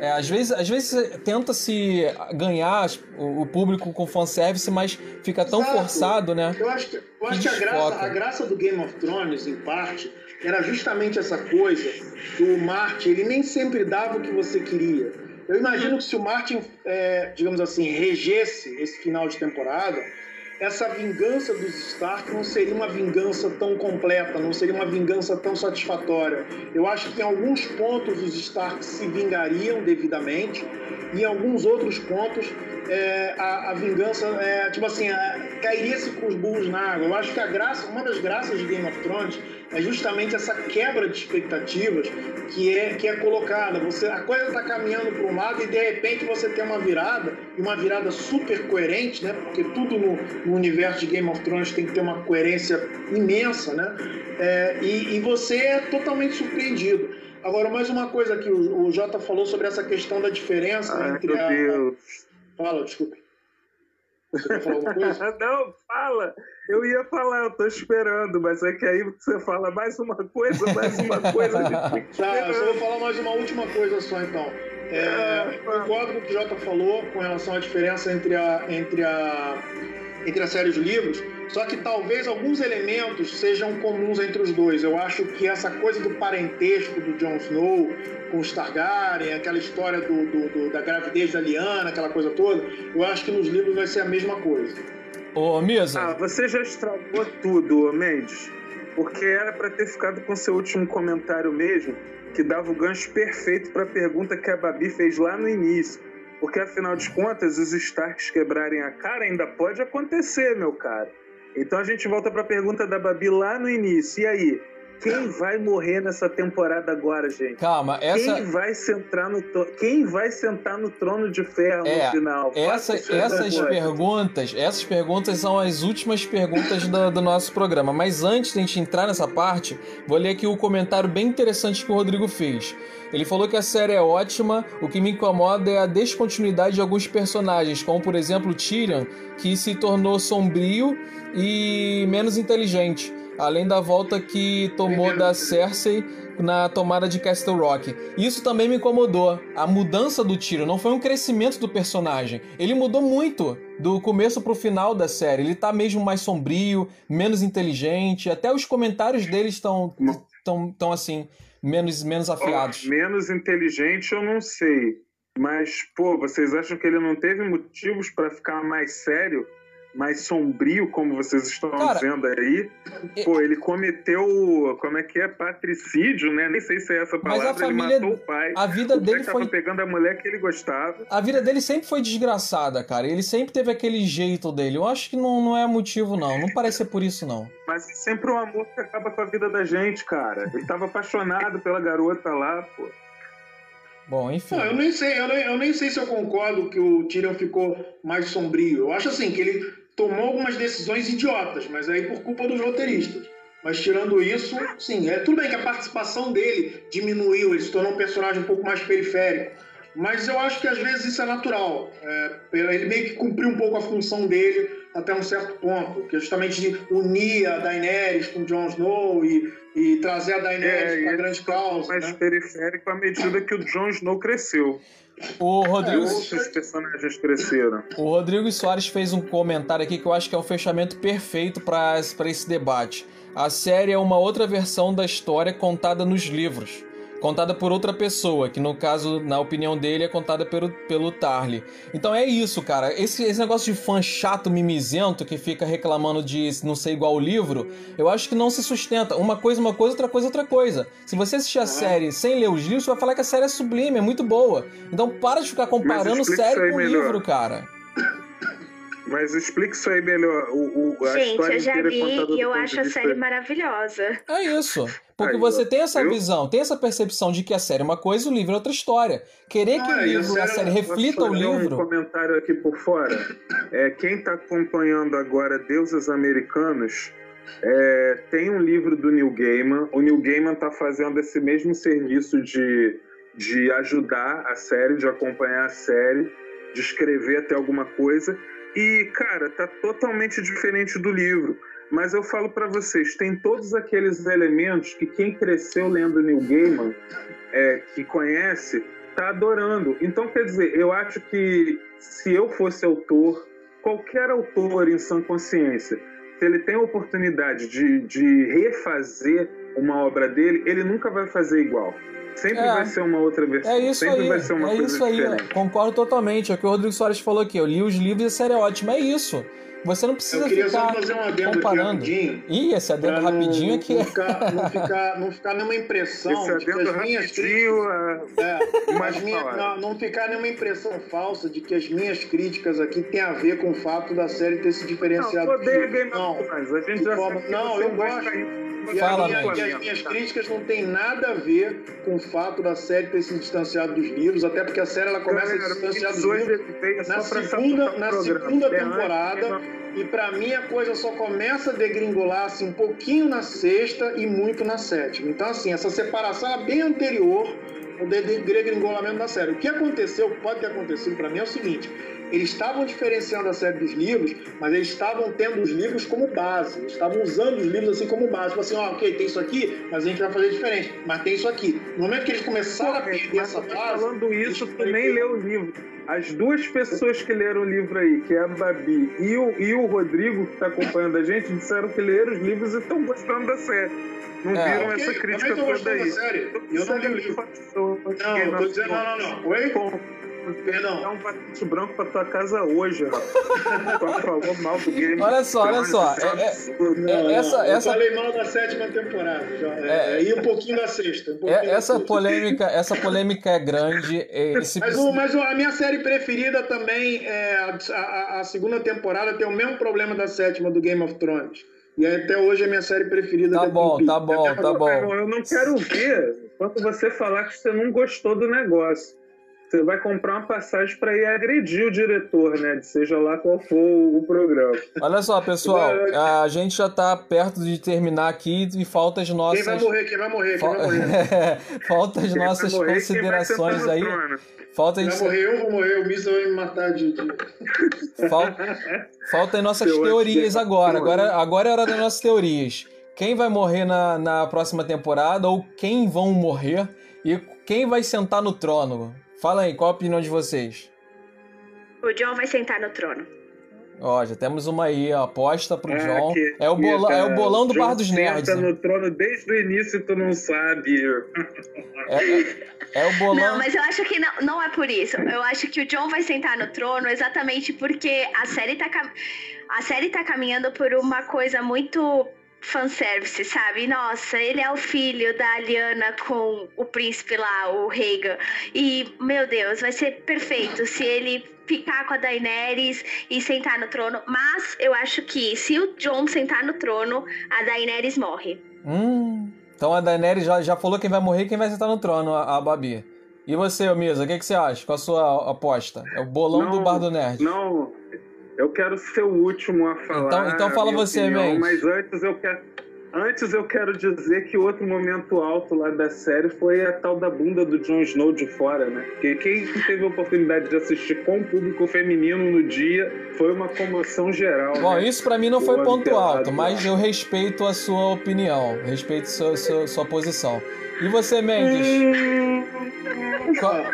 É, às vezes, às vezes tenta se ganhar o, público com fanservice, mas fica tão Exato. forçado, né? Eu acho que, eu acho que a, graça, a graça do Game of Thrones, em parte, era justamente essa coisa do Martin, ele nem sempre dava o que você queria. Eu imagino que se o Martin, é, digamos assim, regesse esse final de temporada, essa vingança dos Stark não seria uma vingança tão completa, não seria uma vingança tão satisfatória. Eu acho que em alguns pontos os Stark se vingariam devidamente, e em alguns outros pontos é, a, a, vingança, é, tipo assim, é, cairia-se com os burros na água. Eu acho que a graça, uma das graças de Game of Thrones é justamente essa quebra de expectativas que é, que é colocada. Você, a coisa está caminhando para um lado e de repente você tem uma virada, e uma virada super coerente, né? Porque tudo no, no universo de Game of Thrones tem que ter uma coerência imensa, né? É, e, e, você é totalmente surpreendido. Agora, mais uma coisa que o, o Jota falou sobre essa questão da diferença Ai, entre meu a. Deus. Fala, desculpe. Você quer falar alguma coisa? [LAUGHS] Não, fala. Eu ia falar, eu tô esperando, mas é que aí você fala mais uma coisa, mais uma [LAUGHS] coisa. tá, eu só vou falar mais uma última coisa só então. É, é, concordo com o que o Jota falou com relação à diferença entre a, entre a, entre a série e os livros, só que talvez alguns elementos sejam comuns entre os dois. Eu acho que essa coisa do parentesco do Jon Snow com os Targaryen, aquela história do, do, do, da gravidez da Lyanna, aquela coisa toda, eu acho que nos livros vai ser a mesma coisa. Ô, Misa. Ah, você já estragou tudo, Mendes. Porque era para ter ficado com seu último comentário mesmo, que dava o gancho perfeito para a pergunta que a Babi fez lá no início. Porque afinal de contas, os Starks quebrarem a cara ainda pode acontecer, meu cara. Então a gente volta para a pergunta da Babi lá no início. E aí, quem vai morrer nessa temporada agora, gente? Calma, essa. Quem vai sentar no, to... Quem vai sentar no trono de ferro é, no final? Essa, essas perguntas, essas perguntas são as últimas perguntas do, do, nosso programa. Mas antes de a gente entrar nessa parte, vou ler aqui o um comentário bem interessante que o Rodrigo fez. Ele falou que a série é ótima, o que me incomoda é a descontinuidade de alguns personagens, como por exemplo Tyrion, que se tornou sombrio e menos inteligente além da volta que tomou da Cersei na tomada de Castle Rock. Isso também me incomodou. A mudança do tiro não foi um crescimento do personagem. Ele mudou muito do começo pro final da série. Ele tá mesmo mais sombrio, menos inteligente. Até os comentários dele estão tão, tão assim, menos, menos afiados. Oh, menos inteligente eu não sei. Mas, pô, vocês acham que ele não teve motivos para ficar mais sério? Mais sombrio, como vocês estão Cara, dizendo aí, pô, ele cometeu, como é que é, patricídio, né? Nem sei se é essa palavra, mas a família, ele matou o pai. A vida o dele foi pegando a mulher que ele gostava. A vida dele sempre foi desgraçada, cara. Ele sempre teve aquele jeito dele. Eu acho que não, não é motivo não, não parece ser por isso não. Mas é sempre um amor que acaba com a vida da gente, cara. Ele tava apaixonado pela garota lá, pô. Bom, enfim. Não, eu nem sei, eu nem, eu nem sei se eu concordo que o Tyrion ficou mais sombrio. Eu acho assim que ele tomou algumas decisões idiotas, mas aí por culpa dos roteiristas. Mas tirando isso, sim, é tudo bem que a participação dele diminuiu, ele se tornou um personagem um pouco mais periférico. Mas eu acho que às vezes isso é natural. É, ele meio que cumpriu um pouco a função dele até um certo ponto, que é justamente de unir a Daenerys com Jon Snow e, e trazer a Daenerys é, para a grande causa. Mais né? periférico à medida que o Jon Snow cresceu. O Rodrigo. Outros personagens cresceram. O Rodrigo Soares fez um comentário aqui que eu acho que é o fechamento perfeito para esse debate. A série é uma outra versão da história contada nos livros contada por outra pessoa, que no caso, na opinião dele, é contada pelo, pelo Tarly. Então é isso, cara. Esse, esse negócio de fã chato, mimizento, que fica reclamando de não ser igual o livro, eu acho que não se sustenta. Uma coisa, uma coisa, outra coisa, outra coisa. Se você assistir a série sem ler os livros, você vai falar que a série é sublime, é muito boa. Então para de ficar comparando série com melhor. livro, cara. [COUGHS] Mas explique isso aí melhor. O, o, a Gente, eu já vi e eu acho a série maravilhosa. É isso. Porque aí, você tem essa eu... visão, tem essa percepção de que a série é uma coisa e o livro é outra história. Querer que o livro, a série reflita o livro. um comentário aqui por fora. É, quem está acompanhando agora Deuses Americanos. É, tem um livro do Neil Gaiman. O Neil Gaiman está fazendo esse mesmo serviço de, de ajudar a série, de acompanhar a série, de escrever até alguma coisa. E, cara, tá totalmente diferente do livro. Mas eu falo para vocês, tem todos aqueles elementos que quem cresceu lendo Neil Gaiman, é, que conhece, tá adorando. Então, quer dizer, eu acho que se eu fosse autor, qualquer autor em sã consciência, se ele tem a oportunidade de, de refazer uma obra dele, ele nunca vai fazer igual. Sempre é, vai ser uma outra versão. É isso Sempre aí. vai ser uma é coisa isso aí. diferente. Concordo totalmente. É o que o Rodrigo Soares falou aqui. Eu li os livros e a série é ótima. É isso. Você não precisa eu queria ficar só fazer um adendo comparando. Aqui rapidinho, Ih, esse adendo rapidinho aqui. Não ficar, não, ficar, não ficar nenhuma impressão esse de que as minhas críticas... É, [LAUGHS] mas minha, não, não ficar nenhuma impressão falsa de que as minhas críticas aqui têm a ver com o fato da série ter se diferenciado. Não, odeio Game of Thrones. A gente já forma... Não, eu gosto... E, Fala, minha, e, as minhas críticas não têm nada a ver com o fato da série ter se distanciado dos livros, até porque a série ela começa a se distanciar dos livros na segunda, na segunda temporada. E para mim a coisa só começa a degringolar assim, um pouquinho na sexta e muito na sétima. Então, assim, essa separação é bem anterior ao degringolamento da série. O que aconteceu, pode ter acontecido para mim, é o seguinte: eles estavam diferenciando a série dos livros, mas eles estavam tendo os livros como base. Eles estavam usando os livros assim como base. Tipo assim, ó, oh, ok, tem isso aqui, mas a gente vai fazer diferente. Mas tem isso aqui. No momento que eles começaram Pô, a perder essa base. Falando isso, tu nem leu o livro. As duas pessoas que leram o livro aí, que é a Babi e o, e o Rodrigo, que está acompanhando a gente, disseram que leram os livros e estão gostando da série. Não é, viram okay. essa crítica toda aí. Eu não li o livro. Não, não, não, não. Oi? Perdão. Dá um patente branco pra tua casa hoje, [LAUGHS] falou mal do game. Olha só, olha só. É, é, é, essa, eu essa... falei mal da sétima temporada. Já, é, é, e um pouquinho da sexta. Um pouquinho essa, da sexta. polêmica, essa polêmica é grande. Esse... Mas, o, mas a minha série preferida também é a, a, a segunda temporada tem o mesmo problema da sétima do Game of Thrones. E até hoje é a minha série preferida. Tá bom, tá bom, tá bom. Eu não quero ver quando você falar que você não gostou do negócio você vai comprar uma passagem para ir agredir o diretor, né? Seja lá qual for o programa. Olha só, pessoal, a gente já está perto de terminar aqui e falta as nossas. Quem vai morrer? Quem vai morrer? Quem vai morrer? [LAUGHS] falta as quem nossas morrer, considerações aí. Falta Vai morrer, eu vou morrer, o Misa vai me matar de. Falta, falta as nossas teorias agora. agora. Agora é hora das nossas teorias. Quem vai morrer na, na próxima temporada ou quem vão morrer e quem vai sentar no trono? Fala aí, qual a opinião de vocês? O John vai sentar no trono. Ó, já temos uma aí, a aposta pro ah, John. Que, é, o bolão, é o bolão do John Bar dos Nerds. Senta no trono desde o início tu não sabe. É, é, é, o bolão. Não, mas eu acho que não, não é por isso. Eu acho que o John vai sentar no trono exatamente porque a série tá, a série tá caminhando por uma coisa muito fanservice, sabe? Nossa, ele é o filho da Aliana com o príncipe lá, o Rhaegar. E, meu Deus, vai ser perfeito se ele ficar com a Daenerys e sentar no trono. Mas eu acho que se o Jon sentar no trono, a Daenerys morre. Hum, então a Daenerys já, já falou quem vai morrer e quem vai sentar no trono, a, a Babi. E você, Misa, o que, que você acha? Qual a sua aposta? É o bolão não, do Bar do Nerd. Não, eu quero ser o último a falar. Então, então fala você, opinião, Mendes. Mas antes eu quero, Antes eu quero dizer que outro momento alto lá da série foi a tal da bunda do Jon Snow de fora, né? Porque quem teve a oportunidade de assistir com o público feminino no dia foi uma comoção geral. Bom, né? isso para mim não O foi ponto alto, mas lá. eu respeito a sua opinião, respeito sua, sua, sua posição. E você, Mendes? Qual,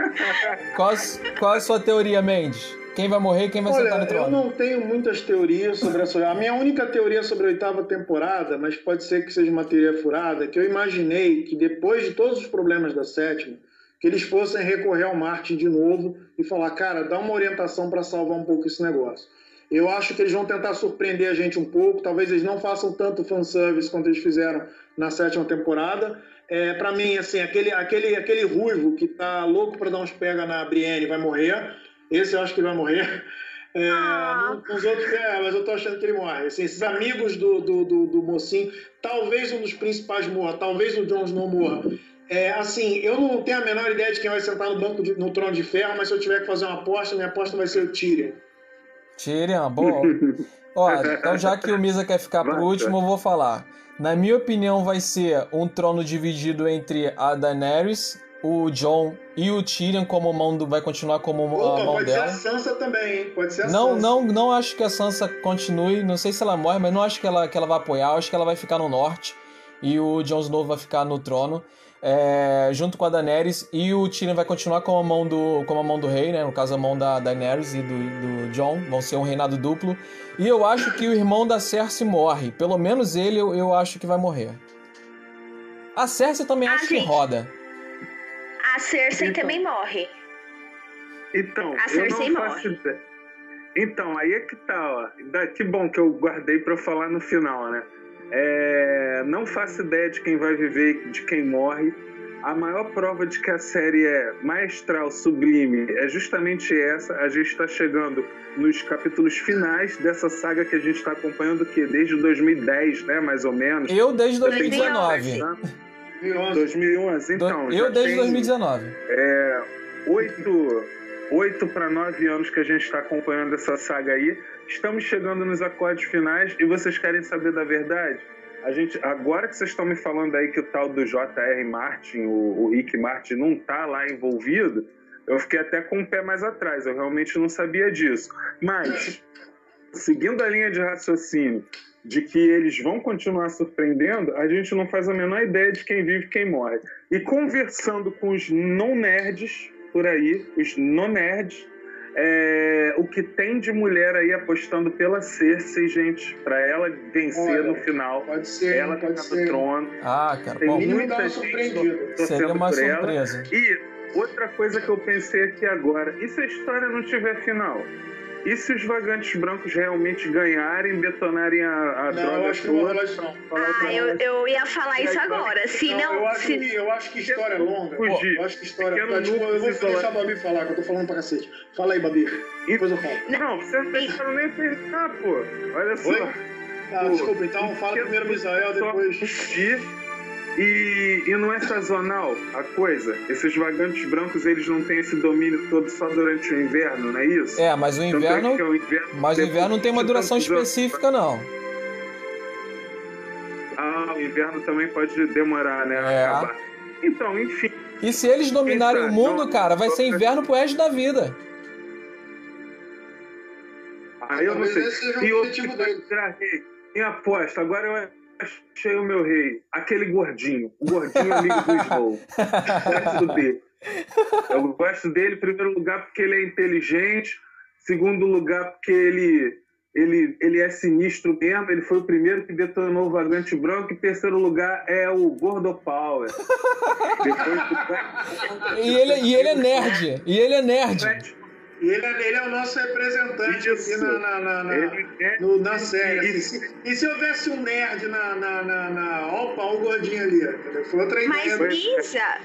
qual, qual a sua teoria, Mendes? Quem vai morrer e quem vai sentar no Olha, eu trono? não tenho muitas teorias sobre essa. A minha única teoria sobre a oitava temporada, mas pode ser que seja uma teoria furada, que eu imaginei que depois de todos os problemas da sétima, que eles fossem recorrer ao Martin de novo e falar, cara, dá uma orientação para salvar um pouco esse negócio. Eu acho que eles vão tentar surpreender a gente um pouco, talvez eles não façam tanto fanservice quanto eles fizeram na sétima temporada. É, para mim, assim, aquele, aquele, aquele ruivo que tá louco para dar uns pega na Brienne vai morrer. Esse eu acho que ele vai morrer. É, Ah. Os outros, é, mas eu tô achando que ele morre. Assim, esses amigos do, do, do, do mocinho, talvez um dos principais morra, talvez o Jon Snow morra. É, assim, eu não tenho a menor ideia de quem vai sentar no banco de- no trono de ferro, mas se eu tiver que fazer uma aposta, minha aposta vai ser o Tyrion. Tyrion, bom. [LAUGHS] Ó, então já que o Misa quer ficar por último, eu vou falar. Na minha opinião, vai ser um trono dividido entre a Daenerys, o Jon e o Tyrion como mão do, vai continuar como a Opa, mão pode dela. ser a Sansa também, hein? Pode ser a Não, Sansa. não, não acho que a Sansa continue. Não sei se ela morre, mas não acho que ela, que ela vai apoiar. Eu acho que ela vai ficar no norte e o Jon Snow vai ficar no trono. é, junto com a Daenerys e o Tyrion vai continuar com a mão do, com a mão do rei, né? No caso, a mão da Daenerys e do, do Jon. Vão ser um reinado duplo. E eu acho que o irmão da Cersei morre. Pelo menos ele eu, eu acho que vai morrer. A Cersei também Ah, acho que gente. roda. A Cersei Então. também morre. Então, A eu Cersei não faço ideia. Então, aí é que tá, ó. Que bom que eu guardei pra eu falar no final, né? É, Não faço ideia de quem vai viver e de quem morre. A maior prova de que a série é maestral, sublime, é justamente essa. A gente está chegando nos capítulos finais dessa saga que a gente está acompanhando, que desde 2010, né, mais ou menos. Eu desde Já tem 2019. Né? 2011. 2011, então. eu desde tem- 2019. é, oito, oito para nove anos que a gente está acompanhando essa saga aí. Estamos chegando nos acordes finais e vocês querem saber da verdade? A gente, agora que vocês estão me falando aí que o tal do J.R. Martin, o, o Rick Martin, não tá lá envolvido, eu fiquei até com o pé mais atrás. Eu realmente não sabia disso. Mas, seguindo a linha de raciocínio de que eles vão continuar surpreendendo, a gente não faz a menor ideia de quem vive e quem morre. E conversando com os não-nerds por aí, os não-nerds, é, o que tem de mulher aí apostando pela Cersei, gente, para ela vencer Olha, no final, Pode ser, ela pode ser. trono. Ah, cara, Tem bom, muita uma gente torcendo seria uma por ela. surpresa. E outra coisa que eu pensei aqui agora, e se a história não tiver final? E se os vagantes brancos realmente ganharem, detonarem a, a Não, droga eu acho que não toda? isso não. falar pra Ah, eu, eu ia falar isso agora. Se Não, não. eu, acho se- que, eu acho que história é longa. Fugir. Eu acho que história. Tá, tipo, eu vou deixar a isolado. Babi falar, que eu tô falando pra cacete. Fala aí, Babi. Depois eu falo. Não, você não deixaram nem terminar, pô. Olha só. Oi? Ah, Pô, desculpa, então fala primeiro Misael, só depois. fugir. E, e não é sazonal a coisa. Esses vagantes brancos, eles não têm esse domínio todo só durante o inverno, não é isso? É, mas o é inverno. que é o inverno Mas o inverno não tem uma de duração específica, não. Ah, o inverno também pode demorar, né? É. Acabar. Então, enfim. E se eles dominarem o Eita, mundo, não- cara, vai ser inverno pro resto da vida. Aí eu não sei. o E outro que dele. virar rei. Em aposta, agora eu achei o meu rei. Aquele gordinho. O gordinho amigo do Snow. [LAUGHS] Gosto dele. Eu gosto dele, em primeiro lugar, porque ele é inteligente. Segundo lugar, porque ele, ele, ele é sinistro mesmo. Ele foi o primeiro que detonou o vagante branco. E terceiro lugar é o Gordo Power. [LAUGHS] Depois do... E ele, e ele é nerd. E ele é nerd. E ele, é- ele é o nosso representante Isso. aqui na, na, na, na, Ele é- no- na série. assim. Isso. Se- E se houvesse um nerd na. na, na, na opa, o gordinho ali. Foi outra Mas ideia. Foi- Misa,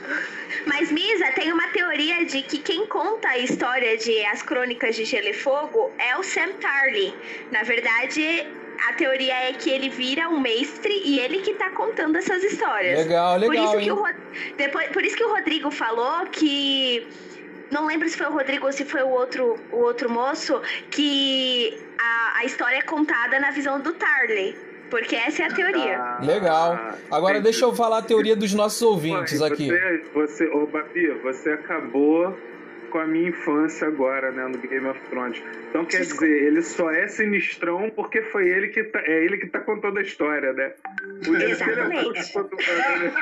mas Misa tem uma teoria de que quem conta a história de As Crônicas de Gelo e Fogo é o Sam Tarly. Na verdade, a teoria é que ele vira um mestre e ele que tá contando essas histórias. Legal, por legal, isso que hein? o depois, por isso que o Rodrigo falou que não lembro se foi o Rodrigo ou se foi o outro, o outro moço que a, a história é contada na visão do Tarly. Porque essa é a teoria. Ah, Legal. Agora entendi. deixa eu falar a teoria dos nossos ouvintes Mãe, aqui. Você, você, ô Babi, você acabou com a minha infância agora, né, no Game of Thrones. Então quer Desculpa. dizer, ele só é sinistrão porque foi ele que tá, é ele que tá contando a história, né? Por isso que ele é o Exatamente.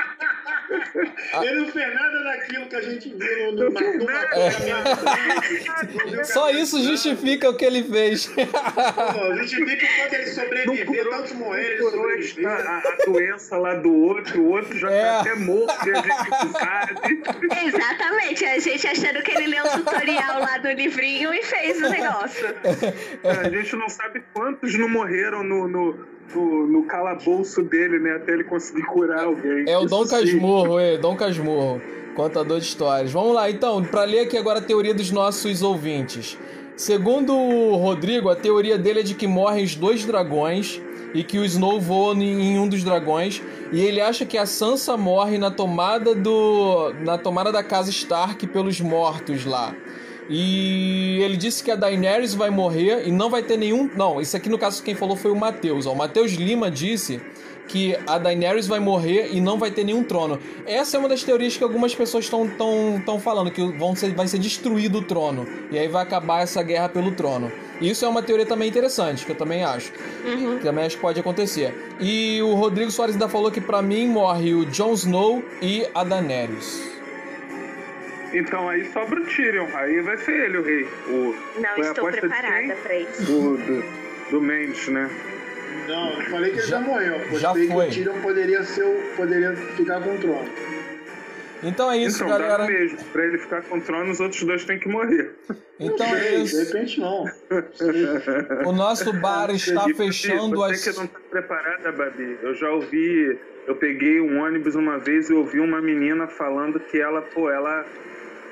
Ele não fez nada daquilo que a gente viu no, no, no nada. mapeamento. Só isso justifica o que ele fez. Pô, justifica o quanto ele Não sobreviveu, curou, tantos morreram, ele não a, a doença lá do outro, o outro já É. tá até morto e a gente sabe. Exatamente, a gente achando que ele leu o tutorial lá do livrinho e fez o negócio. É, a gente não sabe quantos não morreram no, no, no, no calabouço dele, né? Até ele conseguir curar alguém. É o Isso Dom sim. Casmurro, é, Dom Casmurro, contador de histórias. Vamos lá, então, para ler aqui agora a teoria dos nossos ouvintes. Segundo o Rodrigo, a teoria dele é de que morrem os dois dragões e que o Snow voa em um dos dragões e ele acha que a Sansa morre na tomada do na tomada da casa Stark pelos mortos lá. E ele disse que a Daenerys vai morrer e não vai ter nenhum. Não, isso aqui no caso quem falou foi o Matheus. O Matheus Lima disse que a Daenerys vai morrer e não vai ter nenhum trono. Essa é uma das teorias que algumas pessoas estão tão, tão falando, que vão ser, vai ser destruído o trono. E aí vai acabar essa guerra pelo trono. E isso é uma teoria também interessante, que eu também acho. Que também acho que pode acontecer. E o Rodrigo Soares ainda falou que pra mim morre o Jon Snow e a Daenerys. Então aí sobra o Tyrion. Aí vai ser ele o rei. O, Não foi a estou preparada pra isso. Do, do, do Mendes, né? Não, eu falei que ele Já- já, morreu. Eu já postei foi. que o Tyrion poderia, ser o, poderia ficar com o trono. Então é isso, então, dá galera. no mesmo. Pra ele ficar com o trono, os outros dois têm que morrer. Então Não é sei, de isso. repente não. O nosso bar está E, fechando você as. que não tá preparada, Babi. Eu já ouvi... Eu peguei um ônibus uma vez e ouvi uma menina falando que ela, pô, ela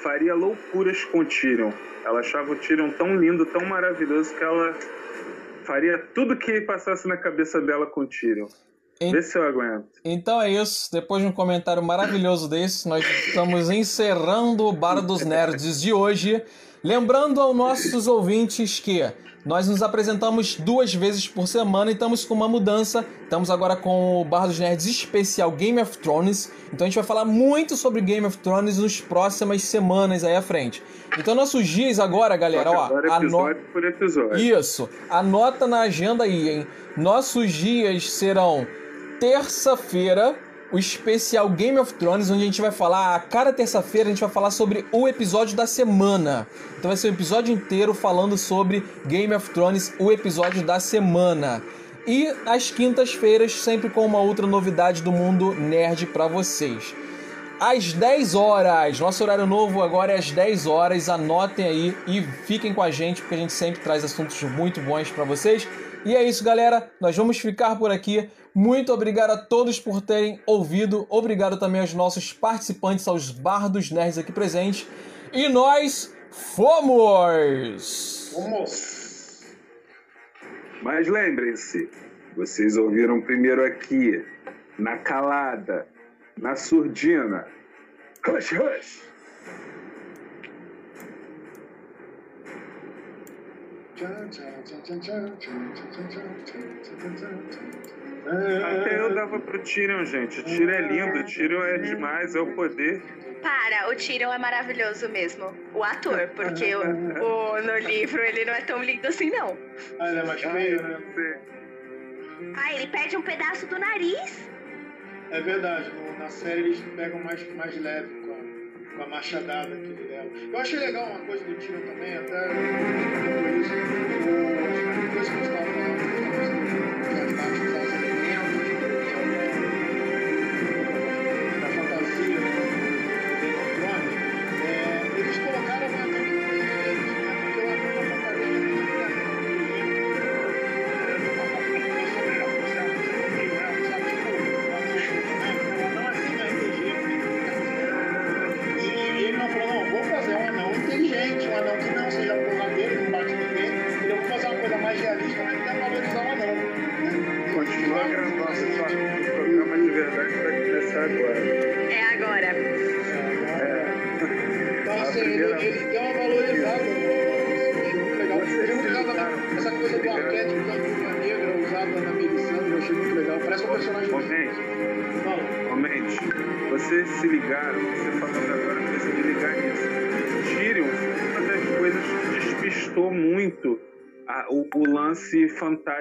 faria loucuras com o Tyrion. Ela achava o Tyrion tão lindo, tão maravilhoso que ela faria tudo que passasse na cabeça dela com o Tyrion. Em- Vê se eu aguento. Então é isso. Depois de um comentário maravilhoso desse, nós estamos encerrando o Bar dos Nerds de hoje. Lembrando aos nossos ouvintes que nós nos apresentamos duas vezes por semana e estamos com uma mudança. Estamos agora com o Bar dos Nerds especial Game of Thrones. Então a gente vai falar muito sobre Game of Thrones nas próximas semanas aí à frente. Então nossos dias agora, galera, ó, episódio por episódio. isso. Anota na agenda aí, hein? Nossos dias serão terça-feira, o especial Game of Thrones, onde a gente vai falar, a cada terça-feira a gente vai falar sobre o episódio da semana. Então vai ser um episódio inteiro falando sobre Game of Thrones, o episódio da semana. E às quintas-feiras, sempre com uma outra novidade do mundo nerd pra vocês. Às 10 horas, nosso horário novo agora é às 10 horas. Anotem aí e fiquem com a gente, porque a gente sempre traz assuntos muito bons pra vocês. E é isso, galera. Nós vamos ficar por aqui. Muito obrigado a todos por terem ouvido. Obrigado também aos nossos participantes, aos bardos nerds aqui presentes. E nós fomos! Vamos. Mas lembrem-se, vocês ouviram primeiro aqui, na calada, na surdina. Hush, hush! Até eu dava pro Tyrion, gente. O Tyrion é lindo, o Tyrion é demais, é o poder. Para, o Tyrion é maravilhoso mesmo. O ator, porque o, o- no livro ele não é tão lindo assim, não. Ah, ele é mais Ai, feio, né? Ah, ele perde um pedaço do nariz. É verdade, na série eles pegam mais, mais leve com a, com a machadada que Eu achei legal uma coisa do Tyrion também, até isso. Que gente estava falando, as partes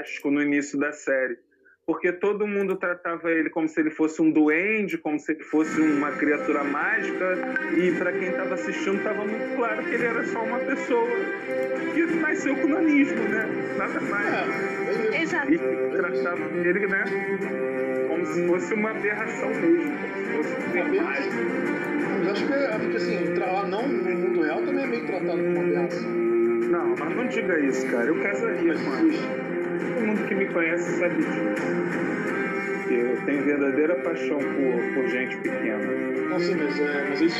fantástico no início da série porque todo mundo tratava ele como se ele fosse um duende, como se ele fosse uma criatura mágica, e para quem estava assistindo estava muito claro que ele era só uma pessoa que nasceu com nanismo, né? Nada mais. É, Exato. E tratava ele, né? Como se fosse uma aberração mesmo, como se fosse uma mágica. Mas acho que, acho que assim, lá não no mundo real também é meio tratado como uma aberração. Não, mas não diga isso, cara. Eu casaria com isso todo mundo que me conhece sabe disso. Eu tenho verdadeira paixão por, por gente pequena. Não, sim, mas, é, mas isso